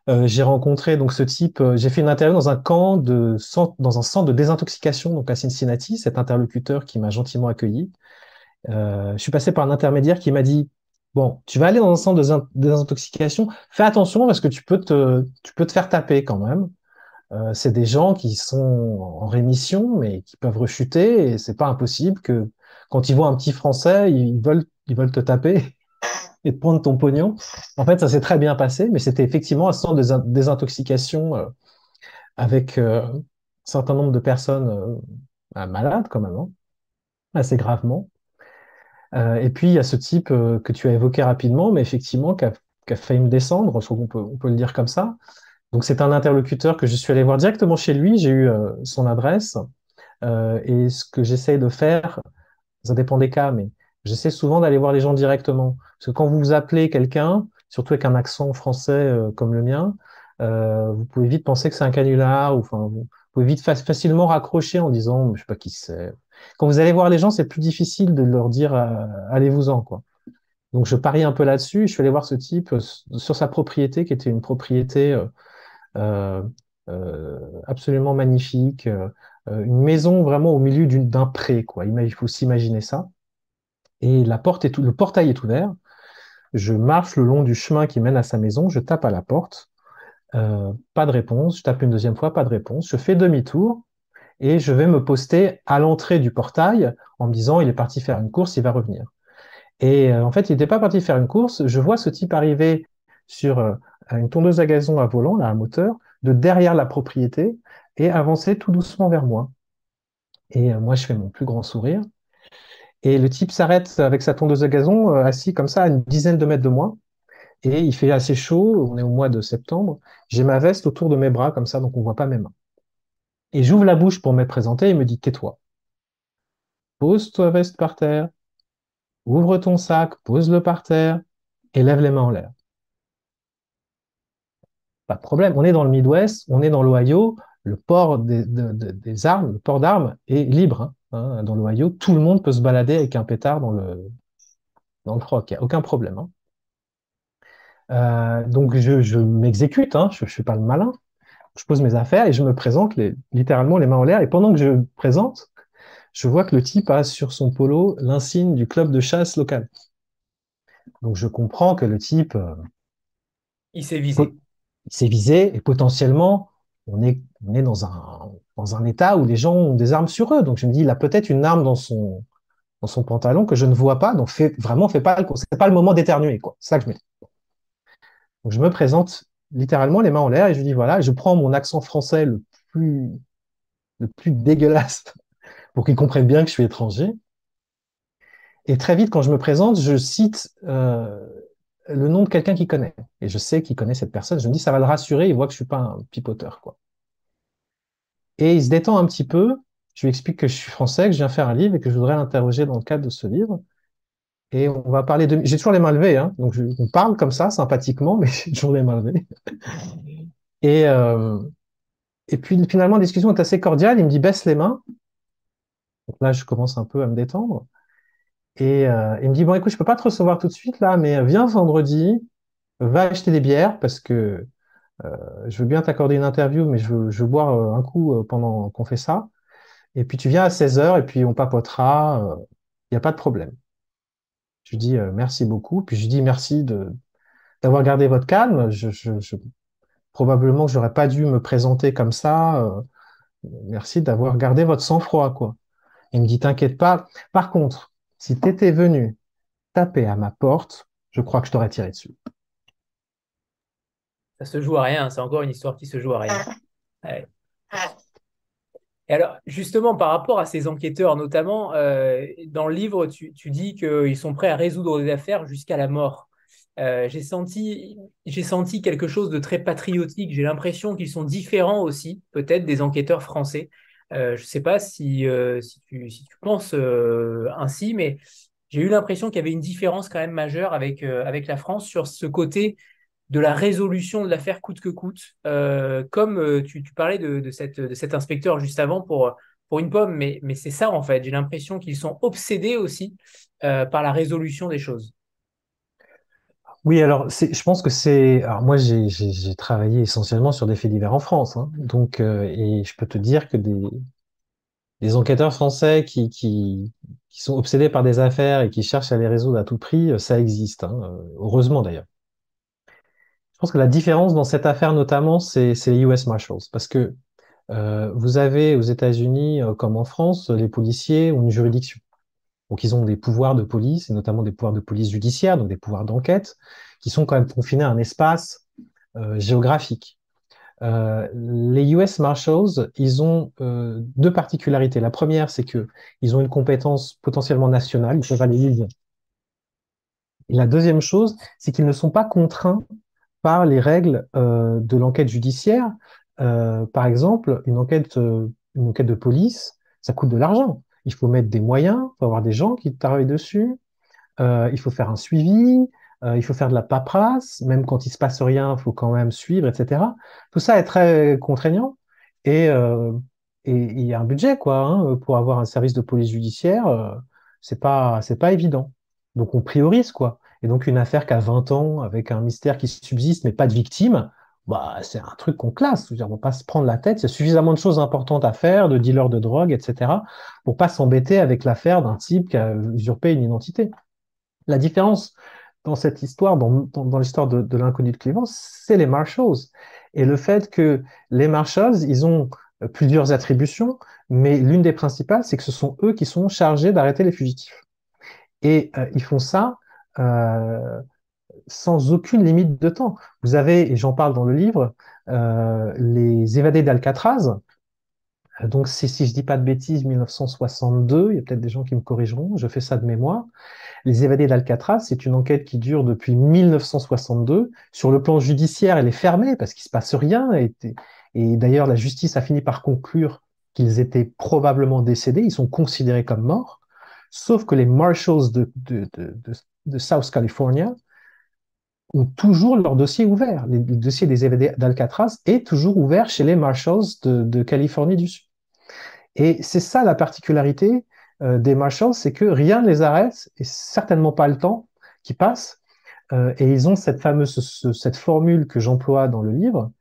Euh, j'ai rencontré donc ce type, euh, j'ai fait une interview dans un camp de dans un centre de désintoxication donc à Cincinnati, cet interlocuteur qui m'a gentiment accueilli. Euh, je suis passé par un intermédiaire qui m'a dit bon, tu vas aller dans un centre de désintoxication, fais attention parce que tu peux te tu peux te faire taper quand même. Euh, c'est des gens qui sont en rémission, mais qui peuvent rechuter, et c'est pas impossible que quand ils voient un petit Français, ils veulent, ils veulent te taper et te prendre ton pognon. En fait, ça s'est très bien passé, mais c'était effectivement un centre de désintoxication euh, avec euh, un certain nombre de personnes bah, malades quand même, hein, assez gravement. et puis, il y a ce type que tu as évoqué rapidement, mais effectivement, qui a, failli me descendre, je crois qu'on peut, le dire comme ça, donc c'est un interlocuteur que je suis allé voir directement chez lui, j'ai eu euh, son adresse, euh, et ce que j'essaie de faire, ça dépend des cas, mais j'essaie souvent d'aller voir les gens directement. Parce que quand vous appelez quelqu'un, surtout avec un accent français euh, comme le mien, vous pouvez vite penser que c'est un canular, ou enfin, vous pouvez vite facilement raccrocher en disant, je sais pas qui c'est. Quand vous allez voir les gens, c'est plus difficile de leur dire, allez-vous-en, quoi. Donc je parie un peu là-dessus. Je suis allé voir ce type sur sa propriété, qui était une propriété euh, euh, absolument magnifique, euh, une maison vraiment au milieu d'un pré, quoi. Il faut s'imaginer ça. Et la porte est le portail est ouvert. Je marche le long du chemin qui mène à sa maison, je tape à la porte, euh, pas de réponse, je tape une deuxième fois, pas de réponse, je fais demi-tour et je vais me poster à l'entrée du portail en me disant il est parti faire une course, il va revenir. Et en fait, il n'était pas parti faire une course, je vois ce type arriver sur une tondeuse à gazon à volant, à moteur, de derrière la propriété et avancer tout doucement vers moi. Et euh, moi, je fais mon plus grand sourire. Et le type s'arrête avec sa tondeuse à gazon, euh, assis comme ça à une dizaine de mètres de moi. Et il fait assez chaud, on est au mois de septembre. J'ai ma veste autour de mes bras comme ça, donc on voit pas mes mains. Et j'ouvre la bouche pour me présenter il me dit tais-toi. Pose ta veste par terre, ouvre ton sac, pose-le par terre et lève les mains en l'air. Pas de problème. On est dans le Midwest, on est dans l'Ohio, le port des, armes, le port d'armes est libre. Hein, hein, dans l'Ohio, tout le monde peut se balader avec un pétard dans le, dans le froc, il n'y a aucun problème. Hein. Euh, donc je, m'exécute, je ne suis pas le malin. Je pose mes affaires et je me présente littéralement les mains en l'air. Et pendant que je me présente, je vois que le type a sur son polo l'insigne du club de chasse local. Donc je comprends que le type... Euh, il s'est visé c'est visé et potentiellement, on est, on est dans, un, dans un état où les gens ont des armes sur eux. Donc je me dis, il a peut-être une arme dans son, dans son pantalon que je ne vois pas. Donc fait, vraiment, fait pas, c'est pas le moment d'éternuer. quoi. C'est ça que je me je me présente littéralement les mains en l'air et je dis voilà, je prends mon accent français le plus, le plus dégueulasse pour qu'ils comprennent bien que je suis étranger. Et très vite, quand je me présente, je cite euh, le nom de quelqu'un qu'il connaît. Et je sais qu'il connaît cette personne. Je me dis, ça va le rassurer. Il voit que je suis pas un pipoteur, quoi. Et il se détend un petit peu. Je lui explique que je suis français, que je viens faire un livre et que je voudrais l'interroger dans le cadre de ce livre. Et on va parler de. J'ai toujours les mains levées, hein. Donc on parle comme ça, sympathiquement, mais j'ai toujours les mains levées. Et, euh, et puis finalement, la discussion est assez cordiale. Il me dit baisse les mains. Donc là, je commence un peu à me détendre. Et euh, il me dit, bon, écoute, je peux pas te recevoir tout de suite là, mais viens vendredi, va acheter des bières parce que euh, je veux bien t'accorder une interview, mais je veux, je veux boire euh, un coup pendant qu'on fait ça. Et puis tu viens à 16h et puis on papotera, il n'y a pas de problème. Je lui dis merci beaucoup, puis je lui dis merci d'avoir gardé votre calme. Je, je, je probablement j'aurais pas dû me présenter comme ça. merci d'avoir gardé votre sang-froid. Il me dit, t'inquiète pas. Par contre, si tu étais venu taper à ma porte, je crois que je t'aurais tiré dessus. Ça se joue à rien, c'est encore une histoire qui se joue à rien. Et alors, justement, par rapport à ces enquêteurs, notamment, euh, dans le livre, tu, dis qu'ils sont prêts à résoudre des affaires jusqu'à la mort. Euh, j'ai senti, j'ai senti quelque chose de très patriotique. J'ai l'impression qu'ils sont différents aussi, peut-être, des enquêteurs français. Euh, je ne sais pas si, euh, tu, penses euh, ainsi, mais j'ai eu l'impression qu'il y avait une différence quand même majeure avec, la France sur ce côté de la résolution de l'affaire coûte que coûte, comme tu, parlais de, cet inspecteur juste avant pour, une pomme, mais c'est ça en fait. J'ai l'impression qu'ils sont obsédés aussi par la résolution des choses. Oui, alors je pense que c'est. Alors moi, j'ai travaillé essentiellement sur des faits divers en France, hein. donc euh, et je peux te dire que des, des enquêteurs français qui, sont obsédés par des affaires et qui cherchent à les résoudre à tout prix, euh, ça existe, hein, euh, heureusement d'ailleurs. Je pense que la différence dans cette affaire notamment, c'est les US Marshals, parce que vous avez aux États-Unis comme en France, les policiers ont une juridiction. Donc, ils ont des pouvoirs de police, et notamment des pouvoirs de police judiciaire, donc des pouvoirs d'enquête, qui sont quand même confinés à un espace euh, géographique. Euh, les US Marshals, ils ont euh, deux particularités. La première, c'est que ils ont une compétence potentiellement nationale, ils peuvent aller Et la deuxième chose, c'est qu'ils ne sont pas contraints par les règles de l'enquête judiciaire. par exemple, une enquête, une enquête de police, ça coûte de l'argent il faut mettre des moyens, il faut avoir des gens qui travaillent dessus, euh, il faut faire un suivi, euh, il faut faire de la paperasse, même quand il se passe rien, il faut quand même suivre, etc. Tout ça est très contraignant et euh, et il y a un budget quoi hein, pour avoir un service de police judiciaire, c'est pas c'est pas évident. Donc on priorise quoi. Et donc une affaire qui a 20 ans avec un mystère qui subsiste mais pas de victime, bah, c'est un truc qu'on classe. On ne va pas se prendre la tête. Il y a suffisamment de choses importantes à faire, de dealers de drogue, etc., pour pas s'embêter avec l'affaire d'un type qui a usurpé une identité. La différence dans cette histoire, dans, l'histoire de, l'inconnu de Cleveland, c'est les Marshalls. Et le fait que les Marshalls, ils ont plusieurs attributions, mais l'une des principales, c'est que ce sont eux qui sont chargés d'arrêter les fugitifs. Et euh, ils font ça euh, sans aucune limite de temps. Vous avez, et j'en parle dans le livre, euh, les évadés d'Alcatraz. Donc, si, si je dis pas de bêtises, 1962, il y a peut-être des gens qui me corrigeront, je fais ça de mémoire. Les évadés d'Alcatraz, c'est une enquête qui dure depuis 1962. Sur le plan judiciaire, elle est fermée parce qu'il se passe rien. Et, d'ailleurs, la justice a fini par conclure qu'ils étaient probablement décédés. Ils sont considérés comme morts. Sauf que les Marshals de South California ont toujours leur dossier ouvert. Le, dossier des évadés d'Alcatraz est toujours ouvert chez les Marshalls de, Californie du Sud. Et c'est ça la particularité euh, des Marshalls, c'est que rien ne les arrête, et certainement pas le temps qui passe. Euh, et ils ont cette fameuse cette formule que j'emploie dans le livre,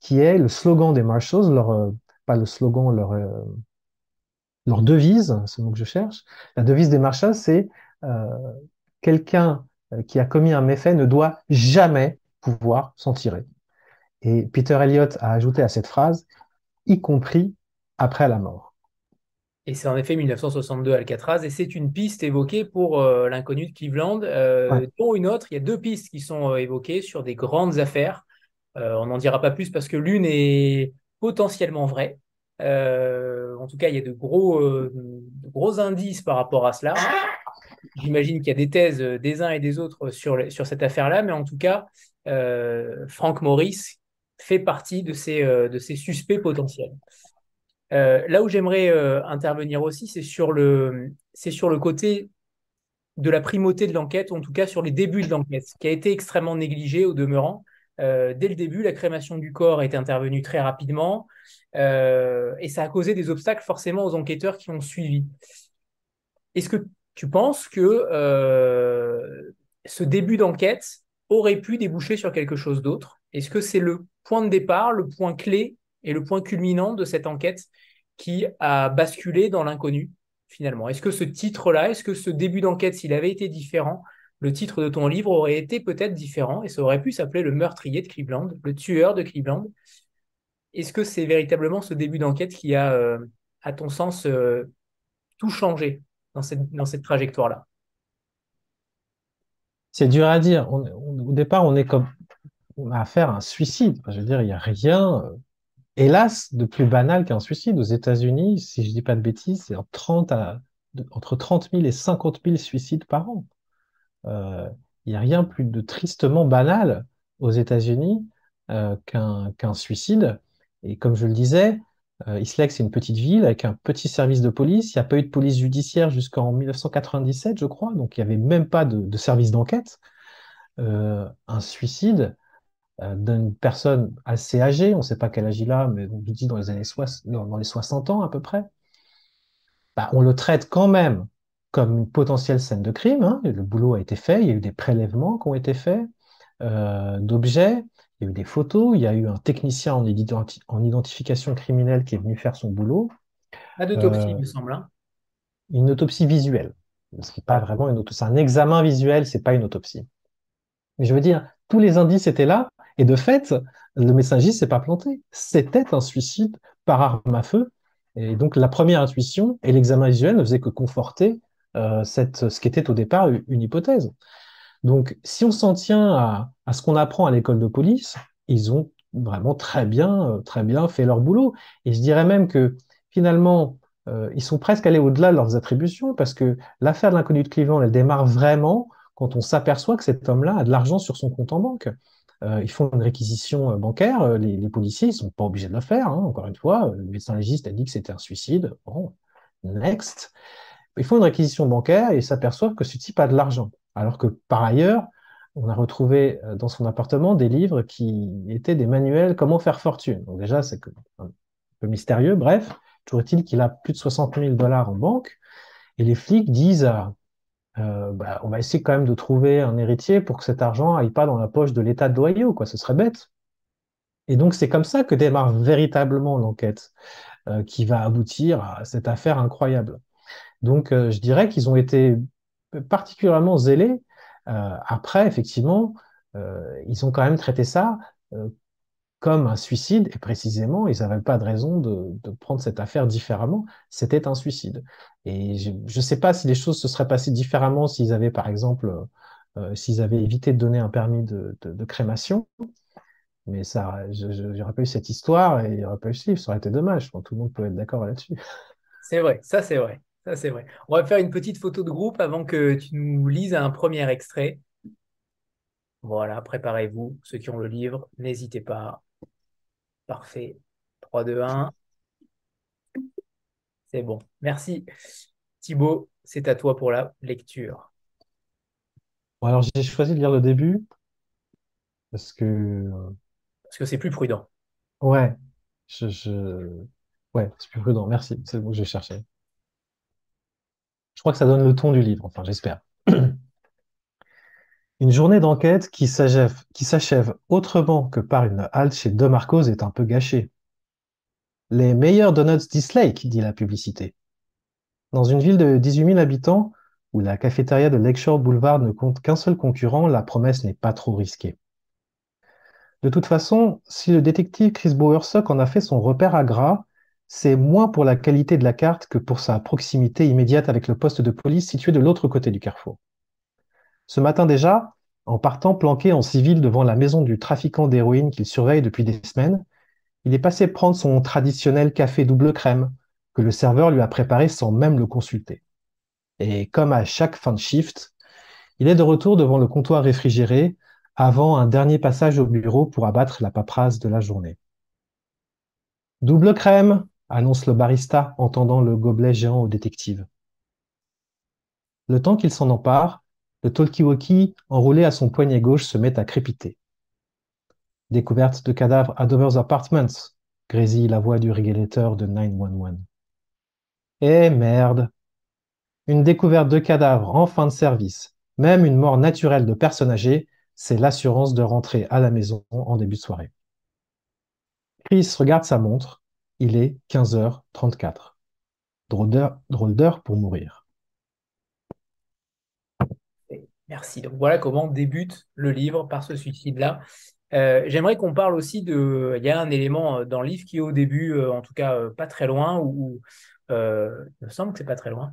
qui est le slogan des Marshalls, leur euh, pas le slogan, leur leur devise, c'est le mot que je cherche. La devise des Marshalls, c'est quelqu'un qui a commis un méfait ne doit jamais pouvoir s'en tirer. Et Peter Elliott a ajouté à cette phrase, y compris après la mort. Et c'est en effet 1962 Alcatraz, et c'est une piste évoquée pour euh, l'inconnu de Cleveland, euh, dont une autre. Il y a deux pistes qui sont évoquées sur des grandes affaires. on n'en dira pas plus parce que l'une est potentiellement vraie. en tout cas, il y a de gros, de gros indices par rapport à cela. J'imagine qu'il y a des thèses euh, des uns et des autres sur, sur cette affaire-là, mais en tout cas, euh, Frank Morris fait partie de ces, euh, de ces suspects potentiels. là où j'aimerais intervenir aussi, c'est sur, le, sur le côté de la primauté de l'enquête, en tout cas sur les débuts de l'enquête, qui a été extrêmement négligé au demeurant. dès le début, la crémation du corps est intervenue très rapidement et ça a causé des obstacles forcément aux enquêteurs qui ont suivi. Est-ce que tu penses que euh, ce début d'enquête aurait pu déboucher sur quelque chose d'autre? Est-ce que c'est le point de départ, le point clé et le point culminant de cette enquête qui a basculé dans l'inconnu finalement? Est-ce que ce titre-là, est-ce que ce début d'enquête, s'il avait été différent, le titre de ton livre aurait été peut-être différent et ça aurait pu s'appeler Le meurtrier de Cleveland, le tueur de Cleveland? Est-ce que c'est véritablement ce début d'enquête qui a, euh, à ton sens, euh, tout changé? Dans cette, trajectoire-là C'est dur à dire. au départ, on est comme on a un suicide. Je veux dire, il n'y a rien, euh, hélas, de plus banal qu'un suicide. Aux États-Unis, si je ne dis pas de bêtises, c'est entre 30 000 et 50 000 suicides par an. Euh, il n'y a rien plus de tristement banal aux États-Unis euh, qu'un suicide. Et comme je le disais, euh, Islek, c'est une petite ville avec un petit service de police. Il n'y a pas eu de police judiciaire jusqu'en 1997, je crois, donc il n'y avait même pas de, service d'enquête. Euh, un suicide, d'une personne assez âgée, on ne sait pas quel âge il a, mais on dit dans les années 60, dans les 60 ans à peu près, bah, on le traite quand même comme une potentielle scène de crime. Hein. Le boulot a été fait, il y a eu des prélèvements qui ont été faits euh, d'objets, il y a eu des photos, il y a eu un technicien en, identification criminelle qui est venu faire son boulot. Pas d'autopsie, il me semble. Hein. Une autopsie visuelle. Ce pas vraiment une autopsie. C'est un examen visuel, c'est pas une autopsie. Mais je veux dire, tous les indices étaient là, et de fait, le médecin s'est pas planté. C'était un suicide par arme à feu. Et donc, la première intuition et l'examen visuel ne faisaient que conforter euh, cette, ce qui était au départ une hypothèse. Donc, si on s'en tient à, ce qu'on apprend à l'école de police, ils ont vraiment très bien, euh, très bien fait leur boulot. Et je dirais même que finalement, euh, ils sont presque allés au-delà de leurs attributions parce que l'affaire de l'inconnu de Cleveland, elle démarre vraiment quand on s'aperçoit que cet homme-là a de l'argent sur son compte en banque. Euh, ils font une réquisition bancaire, les, policiers, ils sont pas obligés de le faire, hein, encore une fois. Le médecin légiste a dit que c'était un suicide. Bon, next. Ils font une réquisition bancaire et s'aperçoivent que ce type a de l'argent. Alors que par ailleurs, on a retrouvé dans son appartement des livres qui étaient des manuels comment faire fortune. Donc déjà, c'est un peu mystérieux. Bref, toujours est-il qu'il a plus de 60 000 dollars en banque. Et les flics disent euh, bah, on va essayer quand même de trouver un héritier pour que cet argent aille pas dans la poche de l'État de quoi. Ce serait bête. Et donc, c'est comme ça que démarre véritablement l'enquête euh, qui va aboutir à cette affaire incroyable. Donc, euh, je dirais qu'ils ont été particulièrement zélés. après, effectivement, ils ont quand même traité ça comme un suicide, et précisément, ils n'avaient pas de raison de, prendre cette affaire différemment. C'était un suicide. Et je ne sais pas si les choses se seraient passées différemment s'ils avaient, par exemple, euh, s'ils avaient évité de donner un permis de, crémation. Mais ça, j'aurais pas eu cette histoire et il n'y aurait pas eu ce livre. Ça aurait été dommage. tout le monde peut être d'accord là-dessus. C'est vrai, ça c'est vrai. Ça c'est vrai. On va faire une petite photo de groupe avant que tu nous lises un premier extrait. Voilà, préparez-vous. Ceux qui ont le livre, n'hésitez pas. Parfait. 3, 2, 1. C'est bon. Merci. Thibaut, c'est à toi pour la lecture. alors j'ai choisi de lire le début parce que Parce que c'est plus prudent. ouais, je, ouais, c'est plus prudent. Merci, c'est le mot que je cherchais. Je crois que ça donne le ton du livre. Enfin, j'espère. Une journée d'enquête qui s'achève autrement que par une halte chez De Marcos est un peu gâchée. Les meilleurs donuts Dislake, dit la publicité. Dans une ville de 18 000 habitants, où la cafétéria de Lakeshore Boulevard ne compte qu'un seul concurrent, la promesse n'est pas trop risquée. De toute façon, si le détective Chris Bowersock en a fait son repère à gras, c'est moins pour la qualité de la carte que pour sa proximité immédiate avec le poste de police situé de l'autre côté du carrefour. Ce matin déjà, en partant planqué en civil devant la maison du trafiquant d'héroïne qu'il surveille depuis des semaines, il est passé prendre son traditionnel café double crème que le serveur lui a préparé sans même le consulter. Et comme à chaque fin de shift, il est de retour devant le comptoir réfrigéré avant un dernier passage au bureau pour abattre la paperasse de la journée. Double crème, annonce le barista en tendant le gobelet géant au détective. Le temps qu'il s'en empare, le talkie-walkie enroulé à son poignet gauche se met à crépiter. Découverte de cadavres à Dover's Apartments, grésille la voix du régulateur de 911. Eh merde Une découverte de cadavres en fin de service, même une mort naturelle de personne âgée, c'est l'assurance de rentrer à la maison en début de soirée. Chris regarde sa montre, il est 15h34. Drôle d'heure pour mourir. Merci. Donc voilà comment débute le livre par ce suicide-là. Euh, j'aimerais qu'on parle aussi de. Il y a un élément euh, dans le livre qui au début, euh, en tout cas pas très loin, où, il me semble que c'est pas très loin.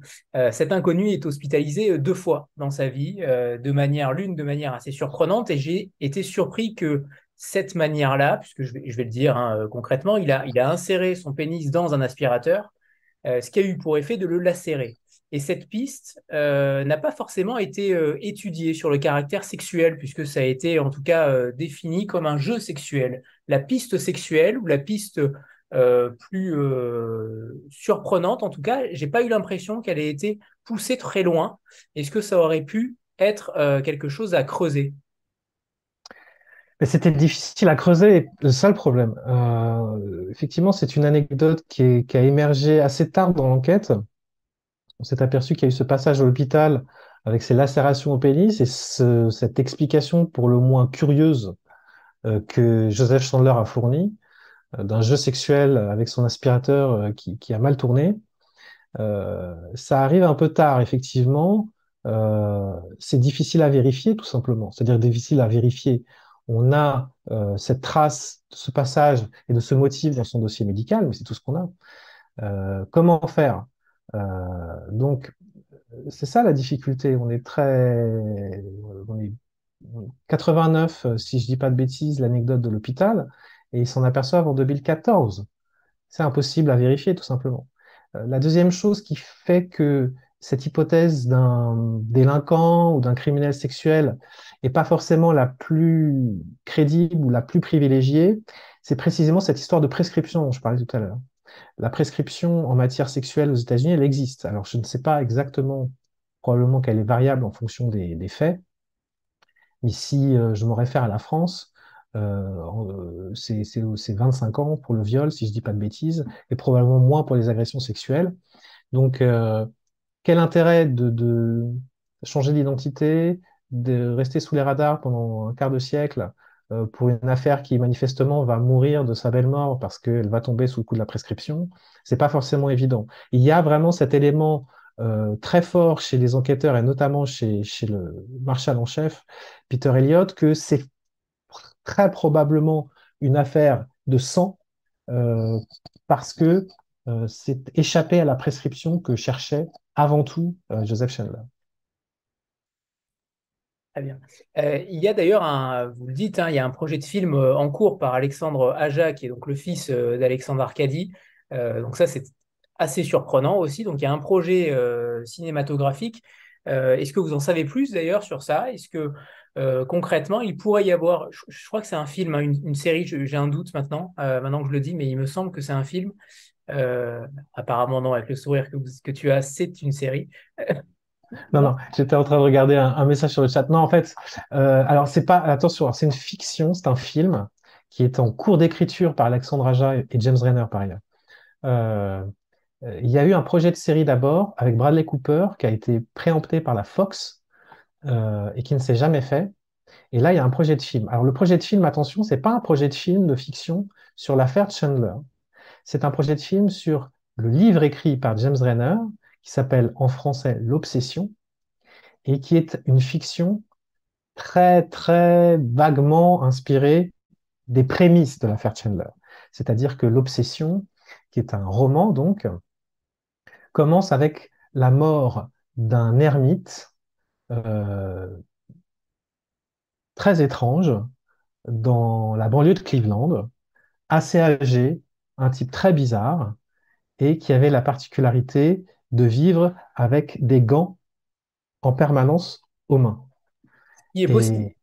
cet inconnu est hospitalisé deux fois dans sa vie, de manière l'une de manière assez surprenante, et j'ai été surpris que cette manière-là, puisque je vais, le dire hein, concrètement, il a, inséré son pénis dans un aspirateur, ce qui a eu pour effet de le lacérer. Et cette piste euh, n'a pas forcément été euh, étudiée sur le caractère sexuel, puisque ça a été en tout cas euh, défini comme un jeu sexuel. La piste sexuelle ou la piste plus surprenante, en tout cas, j'ai pas eu l'impression qu'elle ait été poussée très loin. Est-ce que ça aurait pu être quelque chose à creuser? Mais c'était difficile à creuser, le seul problème. Euh, effectivement, c'est une anecdote qui, qui, a émergé assez tard dans l'enquête. On s'est aperçu qu'il y a eu ce passage à l'hôpital avec ces lacérations au pénis et ce, cette explication pour le moins curieuse euh, que Joseph Chandler a fournie euh, d'un jeu sexuel avec son aspirateur euh, qui, qui, a mal tourné. ça arrive un peu tard, effectivement. c'est difficile à vérifier, tout simplement. C'est-à-dire difficile à vérifier on a euh, cette trace de ce passage et de ce motif dans son dossier médical, mais c'est tout ce qu'on a. Euh, comment faire? Euh, Donc, c'est ça la difficulté. On est très, on est 89, si je dis pas de bêtises, l'anecdote de l'hôpital, et ils s'en aperçoivent en 2014. C'est impossible à vérifier, tout simplement. la deuxième chose qui fait que cette hypothèse d'un délinquant ou d'un criminel sexuel n'est pas forcément la plus crédible ou la plus privilégiée, c'est précisément cette histoire de prescription dont je parlais tout à l'heure. La prescription en matière sexuelle aux États-Unis, elle existe. Alors, je ne sais pas exactement, probablement qu'elle est variable en fonction des, faits, si euh, je me réfère à la France, euh, c'est 25 ans pour le viol, si je ne dis pas de bêtises, et probablement moins pour les agressions sexuelles. Donc, euh, quel intérêt de, changer d'identité, de rester sous les radars pendant un quart de siècle euh, pour une affaire qui manifestement va mourir de sa belle mort parce qu'elle va tomber sous le coup de la prescription, c'est pas forcément évident. Il y a vraiment cet élément euh, très fort chez les enquêteurs et notamment chez, chez le marshal en chef, Peter Elliott, que c'est très probablement une affaire de sang euh, parce que c'est échappé à la prescription que cherchait avant tout euh, Joseph Chandler. Très bien. Euh, il y a d'ailleurs vous le dites, hein, il y a un projet de film euh, en cours par Alexandre Aja, qui est donc le fils d'Alexandre Arcadi. donc ça, c'est assez surprenant aussi. Donc il y a un projet cinématographique. Est-ce que vous en savez plus d'ailleurs sur ça? Est-ce que concrètement, il pourrait y avoir, je, crois que c'est un film, hein, une, série, j'ai un doute maintenant, maintenant que je le dis, mais il me semble que c'est un film. Euh, apparemment, non, avec le sourire que, que tu as, c'est une série. Non, non, j'étais en train de regarder un, message sur le chat. Non, en fait, euh, alors c'est pas, attention, c'est une fiction, c'est un film qui est en cours d'écriture par Alexandre Aja et James Renner par ailleurs. Euh, il y a eu un projet de série d'abord avec Bradley Cooper qui a été préempté par la Fox et qui ne s'est jamais fait. Et là, il y a un projet de film. Alors le projet de film, attention, c'est pas un projet de film de fiction sur l'affaire Chandler. C'est un projet de film sur le livre écrit par James Renner, qui s'appelle en français L'Obsession, et qui est une fiction très, très vaguement inspirée des prémices de l'affaire Chandler. C'est-à-dire que L'Obsession, qui est un roman, donc, commence avec la mort d'un ermite euh, très étrange dans la banlieue de Cleveland, assez âgé, un type très bizarre et qui avait la particularité de vivre avec des gants en permanence aux mains.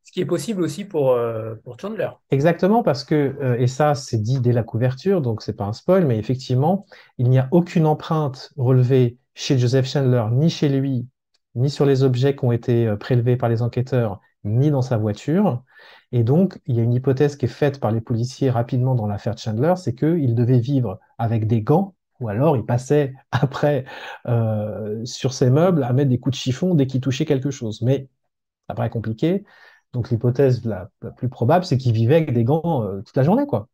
Ce qui est possible aussi pour, euh, pour Chandler. Exactement, parce que, euh, et ça c'est dit dès la couverture, donc c'est pas un spoil, mais effectivement, il n'y a aucune empreinte relevée chez Joseph Chandler, ni chez lui, ni sur les objets qui ont été euh, prélevés par les enquêteurs, ni dans sa voiture. Et donc, il y a une hypothèse qui est faite par les policiers rapidement dans l'affaire Chandler, c'est qu'il devait vivre avec des gants, ou alors il passait après euh, sur ses meubles à mettre des coups de chiffon dès qu'il touchait quelque chose. Mais ça paraît compliqué. Donc l'hypothèse la, plus probable, c'est qu'il vivait avec des gants euh, toute la journée, quoi.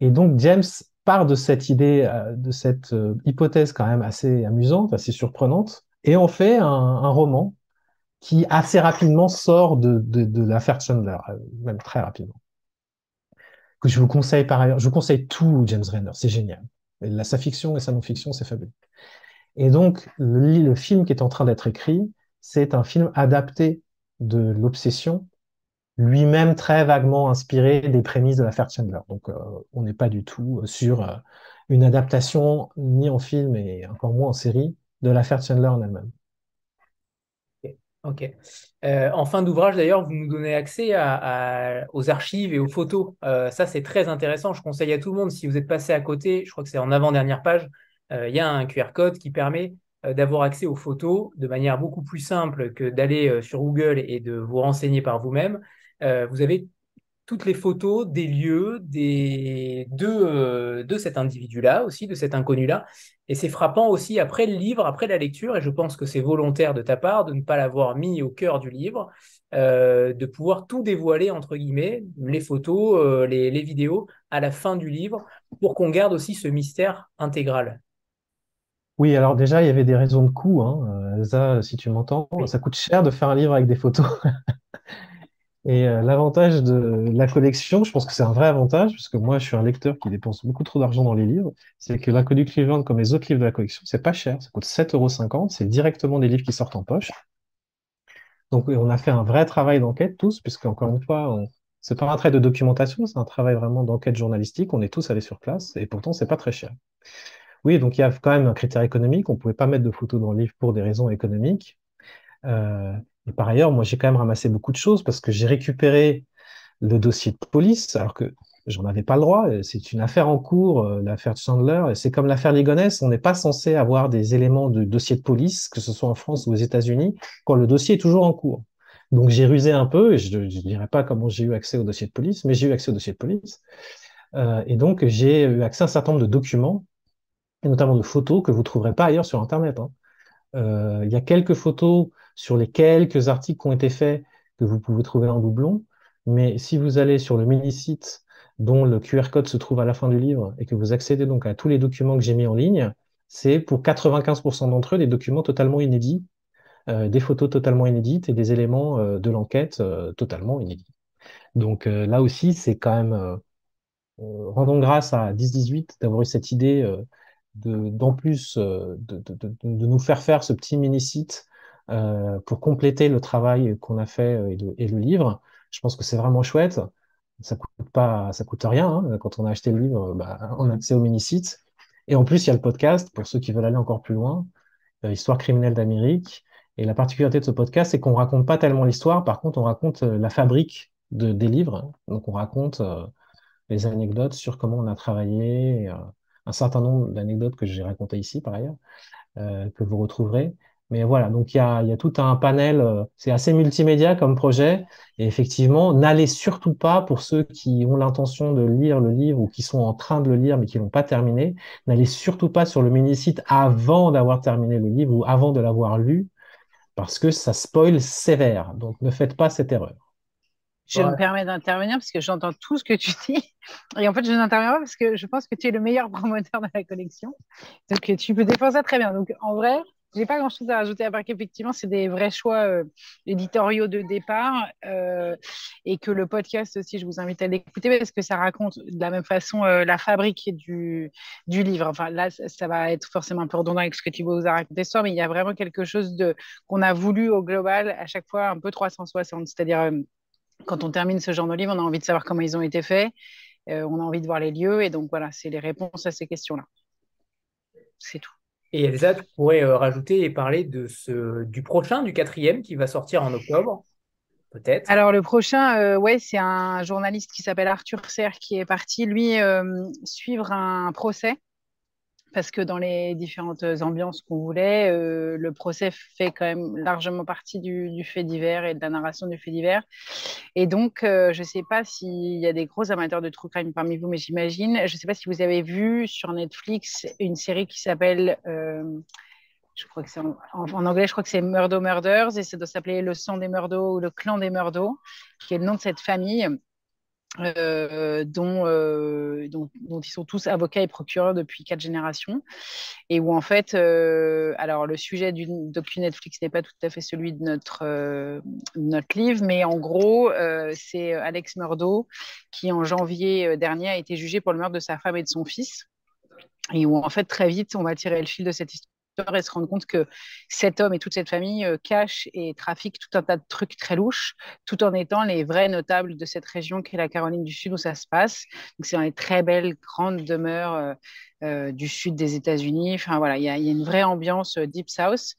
Et donc James part de cette idée, euh, de cette hypothèse quand même assez amusante, assez surprenante, et en fait un roman qui assez rapidement sort de, de, de l'affaire Chandler, euh, même très rapidement. Que je vous conseille par ailleurs, je vous conseille tout James Renner, c'est génial. La, sa fiction et sa non-fiction, c'est fabuleux. Et donc, le, le, film qui est en train d'être écrit, c'est un film adapté de l'obsession, lui-même très vaguement inspiré des prémices de l'affaire Chandler. Donc, euh, on n'est pas du tout sur euh, une adaptation ni en film et encore moins en série de l'affaire Chandler en elle-même. Ok. Euh, en fin d'ouvrage, d'ailleurs, vous nous donnez accès aux archives et aux photos. Euh, ça, c'est très intéressant. Je conseille à tout le monde, si vous êtes passé à côté, je crois que c'est en avant-dernière page, euh, il y a un QR code qui permet d'avoir accès aux photos de manière beaucoup plus simple que d'aller sur Google et de vous renseigner par vous-même. vous avez toutes les photos des lieux, des, de, euh, de cet individu-là aussi, de cet inconnu-là. Et c'est frappant aussi après le livre, après la lecture, et je pense que c'est volontaire de ta part de ne pas l'avoir mis au cœur du livre, euh, de pouvoir tout dévoiler, entre guillemets, les photos, euh, les, les, vidéos, à la fin du livre, pour qu'on garde aussi ce mystère intégral. Oui, alors déjà, il y avait des raisons de coût. Hein. Elsa, si tu m'entends, ça coûte cher de faire un livre avec des photos. Et euh, l'avantage de la collection, je pense que c'est un vrai avantage, parce que moi, je suis un lecteur qui dépense beaucoup trop d'argent dans les livres, c'est que l'inconnu Cleveland, comme les autres livres de la collection, c'est pas cher, ça coûte 7,50 euros, c'est directement des livres qui sortent en poche. Donc, on a fait un vrai travail d'enquête tous, puisque encore une fois, c'est pas un travail de documentation, c'est un travail vraiment d'enquête journalistique. On est tous allés sur place, et pourtant, c'est pas très cher. Oui, donc il y a quand même un critère économique. On pouvait pas mettre de photos dans le livre pour des raisons économiques. Euh, et par ailleurs, moi, j'ai quand même ramassé beaucoup de choses parce que j'ai récupéré le dossier de police, alors que j'en avais pas le droit. C'est une affaire en cours, euh, l'affaire Chandler. C'est comme l'affaire Ligonès. On n'est pas censé avoir des éléments de dossier de police, que ce soit en France ou aux États-Unis, quand le dossier est toujours en cours. Donc j'ai rusé un peu, et je ne dirais pas comment j'ai eu accès au dossier de police, mais j'ai eu accès au dossier de police. Euh, et donc j'ai eu accès à un certain nombre de documents, et notamment de photos que vous ne trouverez pas ailleurs sur Internet. Hein. Euh, il y a quelques photos sur les quelques articles qui ont été faits que vous pouvez trouver en doublon. Mais si vous allez sur le mini-site dont le QR code se trouve à la fin du livre et que vous accédez donc à tous les documents que j'ai mis en ligne, c'est pour 95% d'entre eux des documents totalement inédits, euh, des photos totalement inédites et des éléments euh, de l'enquête euh, totalement inédits. Donc là aussi, c'est quand même... rendons grâce à 10-18 d'avoir eu cette idée d'en plus de, de, nous faire faire ce petit mini-site euh, pour compléter le travail qu'on a fait euh, et, le livre. Je pense que c'est vraiment chouette. Ça coûte pas, ça coûte rien. Hein. Quand on a acheté le livre, bah, on a accès au mini-site. Et en plus, il y a le podcast pour ceux qui veulent aller encore plus loin, euh, Histoire criminelle d'Amérique. Et la particularité de ce podcast, c'est qu'on raconte pas tellement l'histoire. Par contre, on raconte la fabrique de, des livres. Donc, on raconte les anecdotes sur comment on a travaillé, un certain nombre d'anecdotes que j'ai racontées ici, par ailleurs, que vous retrouverez. Mais voilà, donc il y a, y a tout un panel, euh, c'est assez multimédia comme projet. Et effectivement, n'allez surtout pas, pour ceux qui ont l'intention de lire le livre ou qui sont en train de le lire mais qui l'ont pas terminé, n'allez surtout pas sur le mini-site avant d'avoir terminé le livre ou avant de l'avoir lu, parce que ça spoil sévère. Donc ne faites pas cette erreur. Je me permets d'intervenir parce que j'entends tout ce que tu dis. Et en fait, je n'interviens pas parce que je pense que tu es le meilleur promoteur de la collection. Donc, tu peux défendre ça très bien. Donc, en vrai, j'ai pas grand chose à rajouter à part qu'effectivement, c'est des vrais choix euh, éditoriaux de départ euh, et que le podcast aussi, je vous invite à l'écouter parce que ça raconte de la même façon euh, la fabrique du, livre. Enfin, là, ça, va être forcément un peu redondant avec ce que tu vous a raconté ce soir, mais il y a vraiment quelque chose de qu'on a voulu au global à chaque fois un peu 360. C'est-à-dire, quand on termine ce genre de livre, on a envie de savoir comment ils ont été faits, on a envie de voir les lieux et donc voilà, c'est les réponses à ces questions-là. C'est tout. Et Elsa, tu pourrais euh, rajouter et parler de ce, du prochain, du quatrième, qui va sortir en octobre, peut-être. Alors le prochain, euh, c'est un journaliste qui s'appelle Arthur Serre qui est parti, lui, euh, suivre un procès parce que dans les différentes ambiances qu'on voulait, euh, le procès fait quand même largement partie du, fait divers et de la narration du fait divers. Et donc, euh, je ne sais pas s'il y a des gros amateurs de true crime parmi vous, mais j'imagine. Je ne sais pas si vous avez vu sur Netflix une série qui s'appelle, euh, je crois que c'est en, anglais, je crois que c'est Murdo Murders, et ça doit s'appeler Le sang des Murdo ou Le clan des Murdo, qui est le nom de cette famille. Euh, dont, euh, dont, dont, ils sont tous avocats et procureurs depuis quatre générations, et où en fait, euh, alors le sujet du docu Netflix n'est pas tout à fait celui de notre, notre livre, mais en gros, c'est Alex Murdo qui en janvier dernier a été jugé pour le meurtre de sa femme et de son fils, et où en fait très vite on va tirer le fil de cette histoire et se rendre compte que cet homme et toute cette famille euh, cachent et trafiquent tout un tas de trucs très louches, tout en étant les vrais notables de cette région qui est la Caroline du Sud où ça se passe. C'est dans les très belles grandes demeures euh, euh, du sud des États-Unis. Enfin voilà, il y, a une vraie ambiance Deep South,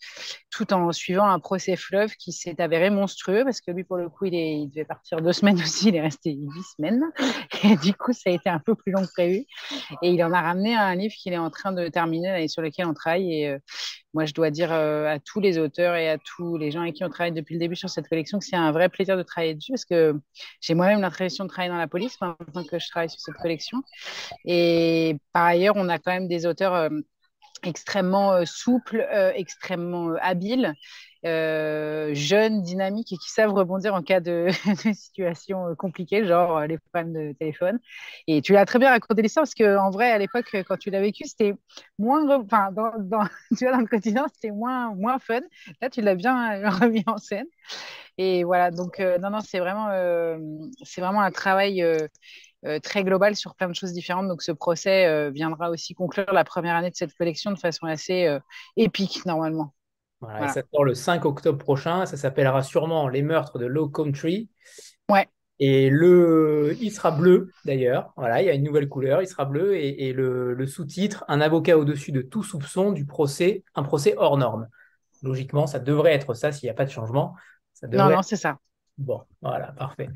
tout en suivant un procès fleuve qui s'est avéré monstrueux parce que lui pour le coup il, il devait partir deux semaines aussi, il est resté huit semaines. Et du coup ça a été un peu plus long que prévu. Et il en a ramené un livre qu'il est en train de terminer et sur lequel on travaille. Et moi, je dois dire à tous les auteurs et à tous les gens avec qui on travaille depuis le début sur cette collection que c'est un vrai plaisir de travailler dessus parce que j'ai moi-même la de travailler dans la police maintenant que je travaille sur cette collection. Et par ailleurs, on a quand même des auteurs extrêmement souples, extrêmement habiles euh, jeunes, dynamiques et qui savent rebondir en cas de, situation euh, compliquée, genre euh, les pannes de téléphone. Et tu l'as très bien raconté l'histoire parce qu'en vrai, à l'époque, quand tu l'as vécu, c'était moins, enfin, dans, tu vois, dans le quotidien, c'était moins, moins fun. Là, tu l'as bien remis en scène. Et voilà, donc, non, non, c'est vraiment, c'est vraiment un travail. Très global sur plein de choses différentes. Donc ce procès viendra aussi conclure la première année de cette collection de façon assez épique normalement. Ça sort le 5 octobre prochain. Ça s'appellera sûrement Les meurtres de Low Country. Ouais. Et le, il sera bleu d'ailleurs. Voilà, il y a une nouvelle couleur. Il sera bleu et, le, sous-titre Un avocat au-dessus de tout soupçon du procès, un procès hors norme. Logiquement, ça devrait être ça s'il n'y a pas de changement. Ça Non, non, c'est ça. Bon, voilà, parfait.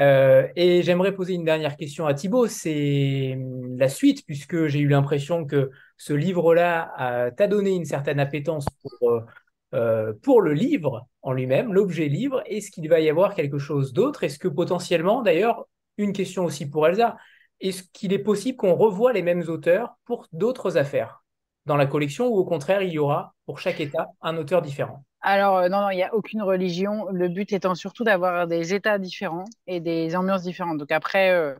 Euh, et j'aimerais poser une dernière question à Thibaut. C'est hum, la suite, puisque j'ai eu l'impression que ce livre-là t'a donné une certaine appétence pour, euh, euh, pour le livre en lui-même, l'objet livre. Est-ce qu'il va y avoir quelque chose d'autre? Est-ce que potentiellement, d'ailleurs, une question aussi pour Elsa, est-ce qu'il est possible qu'on revoie les mêmes auteurs pour d'autres affaires? Dans la collection ou au contraire, il y aura pour chaque état un auteur différent? Alors, euh, non, non, il n'y a aucune religion. Le but étant surtout d'avoir des états différents et des ambiances différentes. Donc après, euh,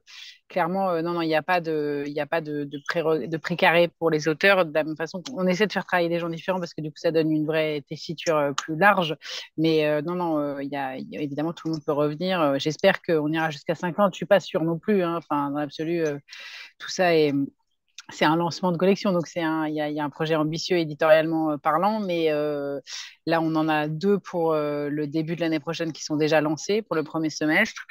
clairement, euh, non, non, il n'y a pas de, il a pas de, de, précaré pour les auteurs. De la même façon, on essaie de faire travailler des gens différents parce que du coup, ça donne une vraie tessiture plus large. Mais non, non, il y, a, évidemment, tout le monde peut revenir. J'espère qu'on ira jusqu'à 50. Je ne suis pas sûre non plus. Hein. Enfin, dans l'absolu, tout ça est c'est un lancement de collection, donc il y, a un projet ambitieux éditorialement euh, parlant, mais euh, là on en a deux pour euh, le début de l'année prochaine qui sont déjà lancés pour le premier semestre,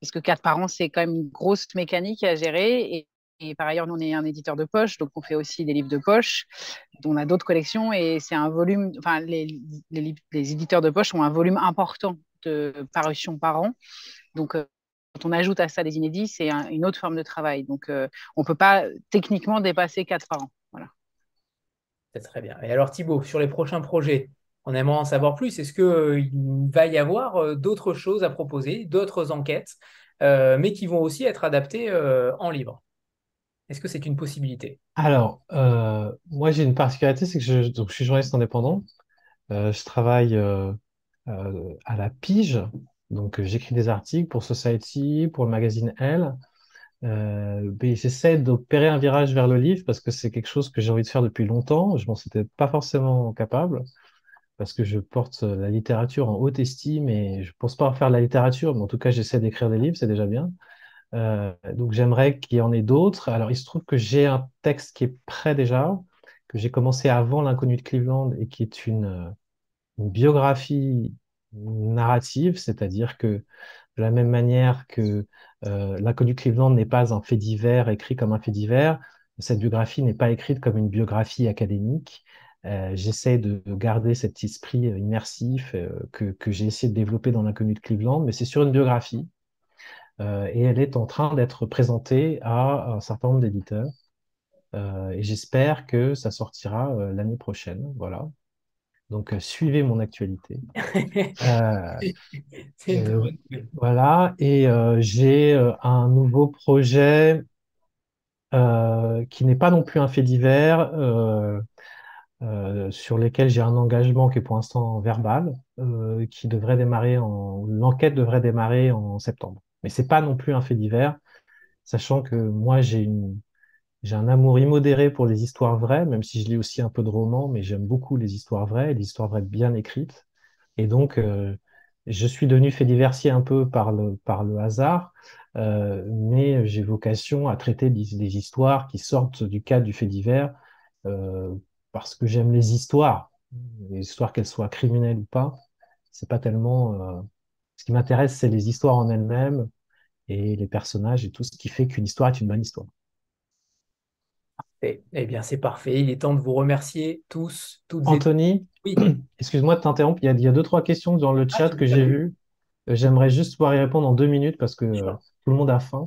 parce que quatre par an c'est quand même une grosse mécanique à gérer. Et, par ailleurs nous on est un éditeur de poche, donc on fait aussi des livres de poche, on a d'autres collections et c'est un volume, enfin les, éditeurs de poche ont un volume important de parution par an, donc quand on ajoute à ça des inédits, c'est une autre forme de travail. Donc, euh, on ne peut pas techniquement dépasser 4 par an. Voilà. C'est très bien. Et alors, Thibaut, sur les prochains projets, on aimerait en savoir plus. Est-ce qu'il euh, va y avoir euh, d'autres choses à proposer, d'autres enquêtes, mais qui vont aussi être adaptées en livre Est-ce que c'est une possibilité? Alors, moi, j'ai une particularité, c'est que je, donc, je suis journaliste indépendant. je travaille à la pige, donc, euh, j'écris des articles pour Society, pour le magazine Elle. Euh, j'essaie d'opérer un virage vers le livre parce que c'est quelque chose que j'ai envie de faire depuis longtemps. Je m'en étais pas forcément capable parce que je porte la littérature en haute estime et je pense pas en faire de la littérature, mais en tout cas, j'essaie d'écrire des livres, c'est déjà bien. Euh, donc, j'aimerais qu'il y en ait d'autres. Alors, il se trouve que j'ai un texte qui est prêt déjà, que j'ai commencé avant L'inconnu de Cleveland et qui est une, une biographie narrative, c'est-à-dire que de la même manière que euh, l'inconnu Cleveland n'est pas un fait divers écrit comme un fait divers, cette biographie n'est pas écrite comme une biographie académique. Euh, j'essaie de garder cet esprit euh, immersif euh, que, que j'ai essayé de développer dans l'inconnu de Cleveland, mais c'est sur une biographie. Et elle est en train d'être présentée à un certain nombre d'éditeurs. et j'espère que ça sortira l'année prochaine. Voilà. Donc, euh, suivez mon actualité. Euh, euh, voilà. Et j'ai un nouveau projet qui n'est pas non plus un fait divers, sur lequel j'ai un engagement qui est pour l'instant verbal, qui devrait démarrer en. L'enquête devrait démarrer en septembre. Mais c'est pas non plus un fait divers, sachant que moi, j'ai une j'ai un amour immodéré pour les histoires vraies, même si je lis aussi un peu de romans, mais j'aime beaucoup les histoires vraies, les histoires vraies bien écrites. Et donc, euh, je suis devenu fait diversier un peu par le, hasard, euh, mais j'ai vocation à traiter des, histoires qui sortent du cadre du fait divers, euh, parce que j'aime les histoires, les histoires qu'elles soient criminelles ou pas. C'est pas tellement. ce qui m'intéresse, c'est les histoires en elles-mêmes et les personnages et tout ce qui fait qu'une histoire est une bonne histoire. Eh bien, c'est parfait. Il est temps de vous remercier tous, toutes Anthony, oui. excuse-moi de t'interrompre. Il, y a deux, trois questions dans le ah, chat que j'ai vues. Euh, j'aimerais juste pouvoir y répondre en deux minutes parce que euh, tout le monde a faim.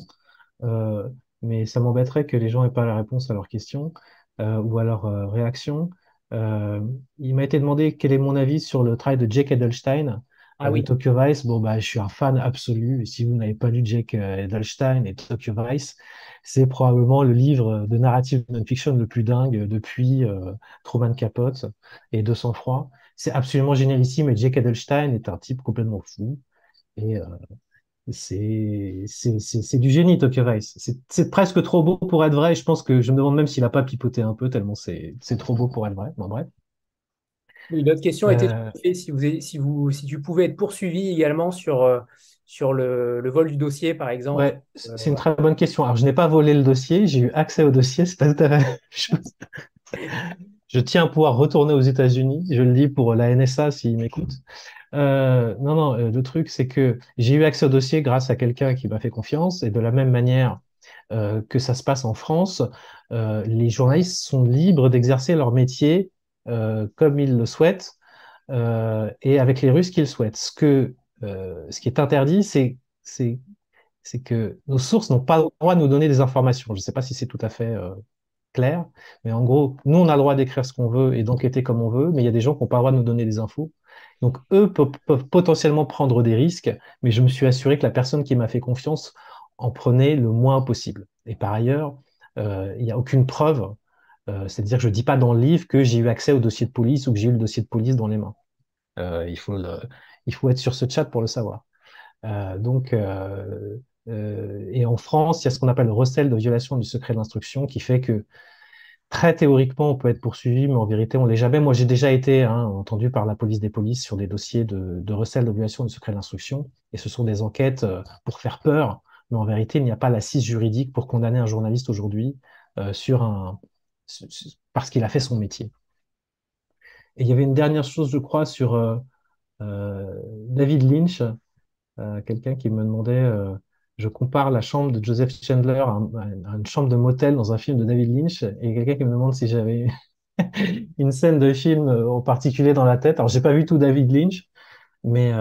Euh, mais ça m'embêterait que les gens n'aient pas la réponse à leurs questions ou à leurs réactions. il m'a été demandé quel est mon avis sur le travail de Jake Edelstein. Ah oui. Tokyo Vice, bon, bah, je suis un fan absolu. Si vous n'avez pas lu Jake Edelstein et Tokyo Vice, c'est probablement le livre de narrative non-fiction le plus dingue depuis Truman Capote et De sang-froid. C'est absolument génialissime et Jake Edelstein est un type complètement fou. Et c'est du génie, Tokyo Vice. C'est presque trop beau pour être vrai. je pense que je me demande même s'il n'a pas pipoté un peu, tellement c'est trop beau pour être vrai. Bon, bref. Oui, l'autre question était euh, si, vous, si, vous, si tu pouvais être poursuivi également sur, euh, sur le, vol du dossier, par exemple. Ouais, c'est une très bonne question. Alors, je n'ai pas volé le dossier, j'ai eu accès au dossier, c'est pas tout à fait Je tiens à pouvoir retourner aux États-Unis, je le dis pour la NSA s'ils m'écoutent. Euh, non, non, le truc, c'est que j'ai eu accès au dossier grâce à quelqu'un qui m'a fait confiance, et de la même manière que ça se passe en France, les journalistes sont libres d'exercer leur métier euh, comme ils le souhaitent euh, et avec les Russes qu'ils souhaitent. Ce, que, euh, ce qui est interdit, c'est que nos sources n'ont pas le droit de nous donner des informations. Je ne sais pas si c'est tout à fait clair, mais en gros, nous, on a le droit d'écrire ce qu'on veut et d'enquêter comme on veut, mais il y a des gens qui n'ont pas le droit de nous donner des infos. Donc, eux peuvent, potentiellement prendre des risques, mais je me suis assuré que la personne qui m'a fait confiance en prenait le moins possible. Et par ailleurs, il n'y a aucune preuve euh, c'est-à-dire que je ne dis pas dans le livre que j'ai eu accès au dossier de police ou que j'ai eu le dossier de police dans les mains. Euh, il, faut il faut être sur ce chat pour le savoir. Euh, donc, et en France, il y a ce qu'on appelle le recel de violation du secret d'instruction qui fait que très théoriquement, on peut être poursuivi, mais en vérité, on l'est jamais. Moi, j'ai déjà été hein, entendu par la police des polices sur des dossiers de, de recel de violation du secret d'instruction. Et ce sont des enquêtes pour faire peur, mais en vérité, il n'y a pas l'assise juridique pour condamner un journaliste aujourd'hui sur un, parce qu'il a fait son métier. Et il y avait une dernière chose, je crois, sur euh, euh, David Lynch, euh, quelqu'un qui me demandait, je compare la chambre de Joseph Chandler à, une chambre de motel dans un film de David Lynch, et quelqu'un qui me demande si j'avais une scène de film en particulier dans la tête. Alors, j'ai pas vu tout David Lynch, mais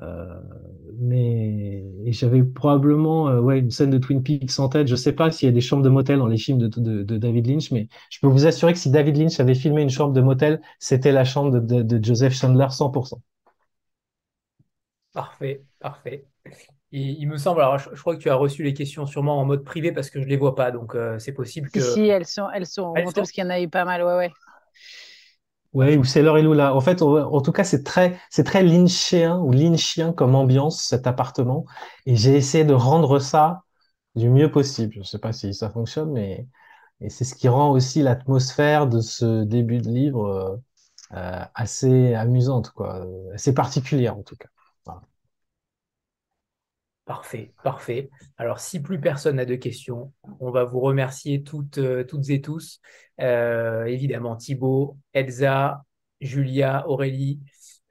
mais j'avais probablement euh, ouais, une scène de Twin Peaks en tête. Je sais pas s'il y a des chambres de motel dans les films de, de, David Lynch, mais je peux vous assurer que si David Lynch avait filmé une chambre de motel, c'était la chambre de, de, Joseph Chandler 100%. Parfait, parfait. il me semble, alors je, crois que tu as reçu les questions sûrement en mode privé parce que je les vois pas, donc euh, c'est possible que. Si, elles sont, elles sont elles parce qu'il y en a eu pas mal, ouais, ouais. Ouais, ou c'est et Lula. En fait, en tout cas, c'est très, c'est très lynchien ou lynchien comme ambiance, cet appartement. Et j'ai essayé de rendre ça du mieux possible. Je ne sais pas si ça fonctionne, mais et c'est ce qui rend aussi l'atmosphère de ce début de livre euh, euh, assez amusante, quoi. Assez particulière, en tout cas. Parfait, parfait. Alors, si plus personne n'a de questions, on va vous remercier toutes, euh, toutes et tous. Euh, évidemment, Thibaut, Elsa, Julia, Aurélie,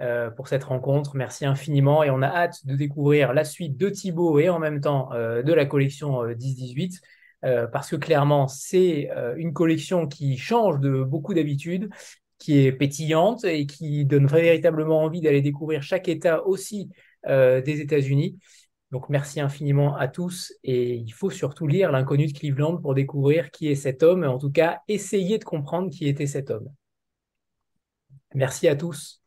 euh, pour cette rencontre. Merci infiniment et on a hâte de découvrir la suite de Thibaut et en même temps de la collection 10-18. parce que clairement, c'est une collection qui change de beaucoup d'habitudes, qui est pétillante et qui donne véritablement envie d'aller découvrir chaque État aussi des États-Unis. Donc merci infiniment à tous et il faut surtout lire L'inconnu de Cleveland pour découvrir qui est cet homme, et en tout cas essayer de comprendre qui était cet homme. Merci à tous.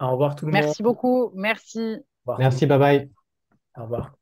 Au revoir tout le monde. Merci beaucoup. Merci. Merci, bye bye. Au revoir.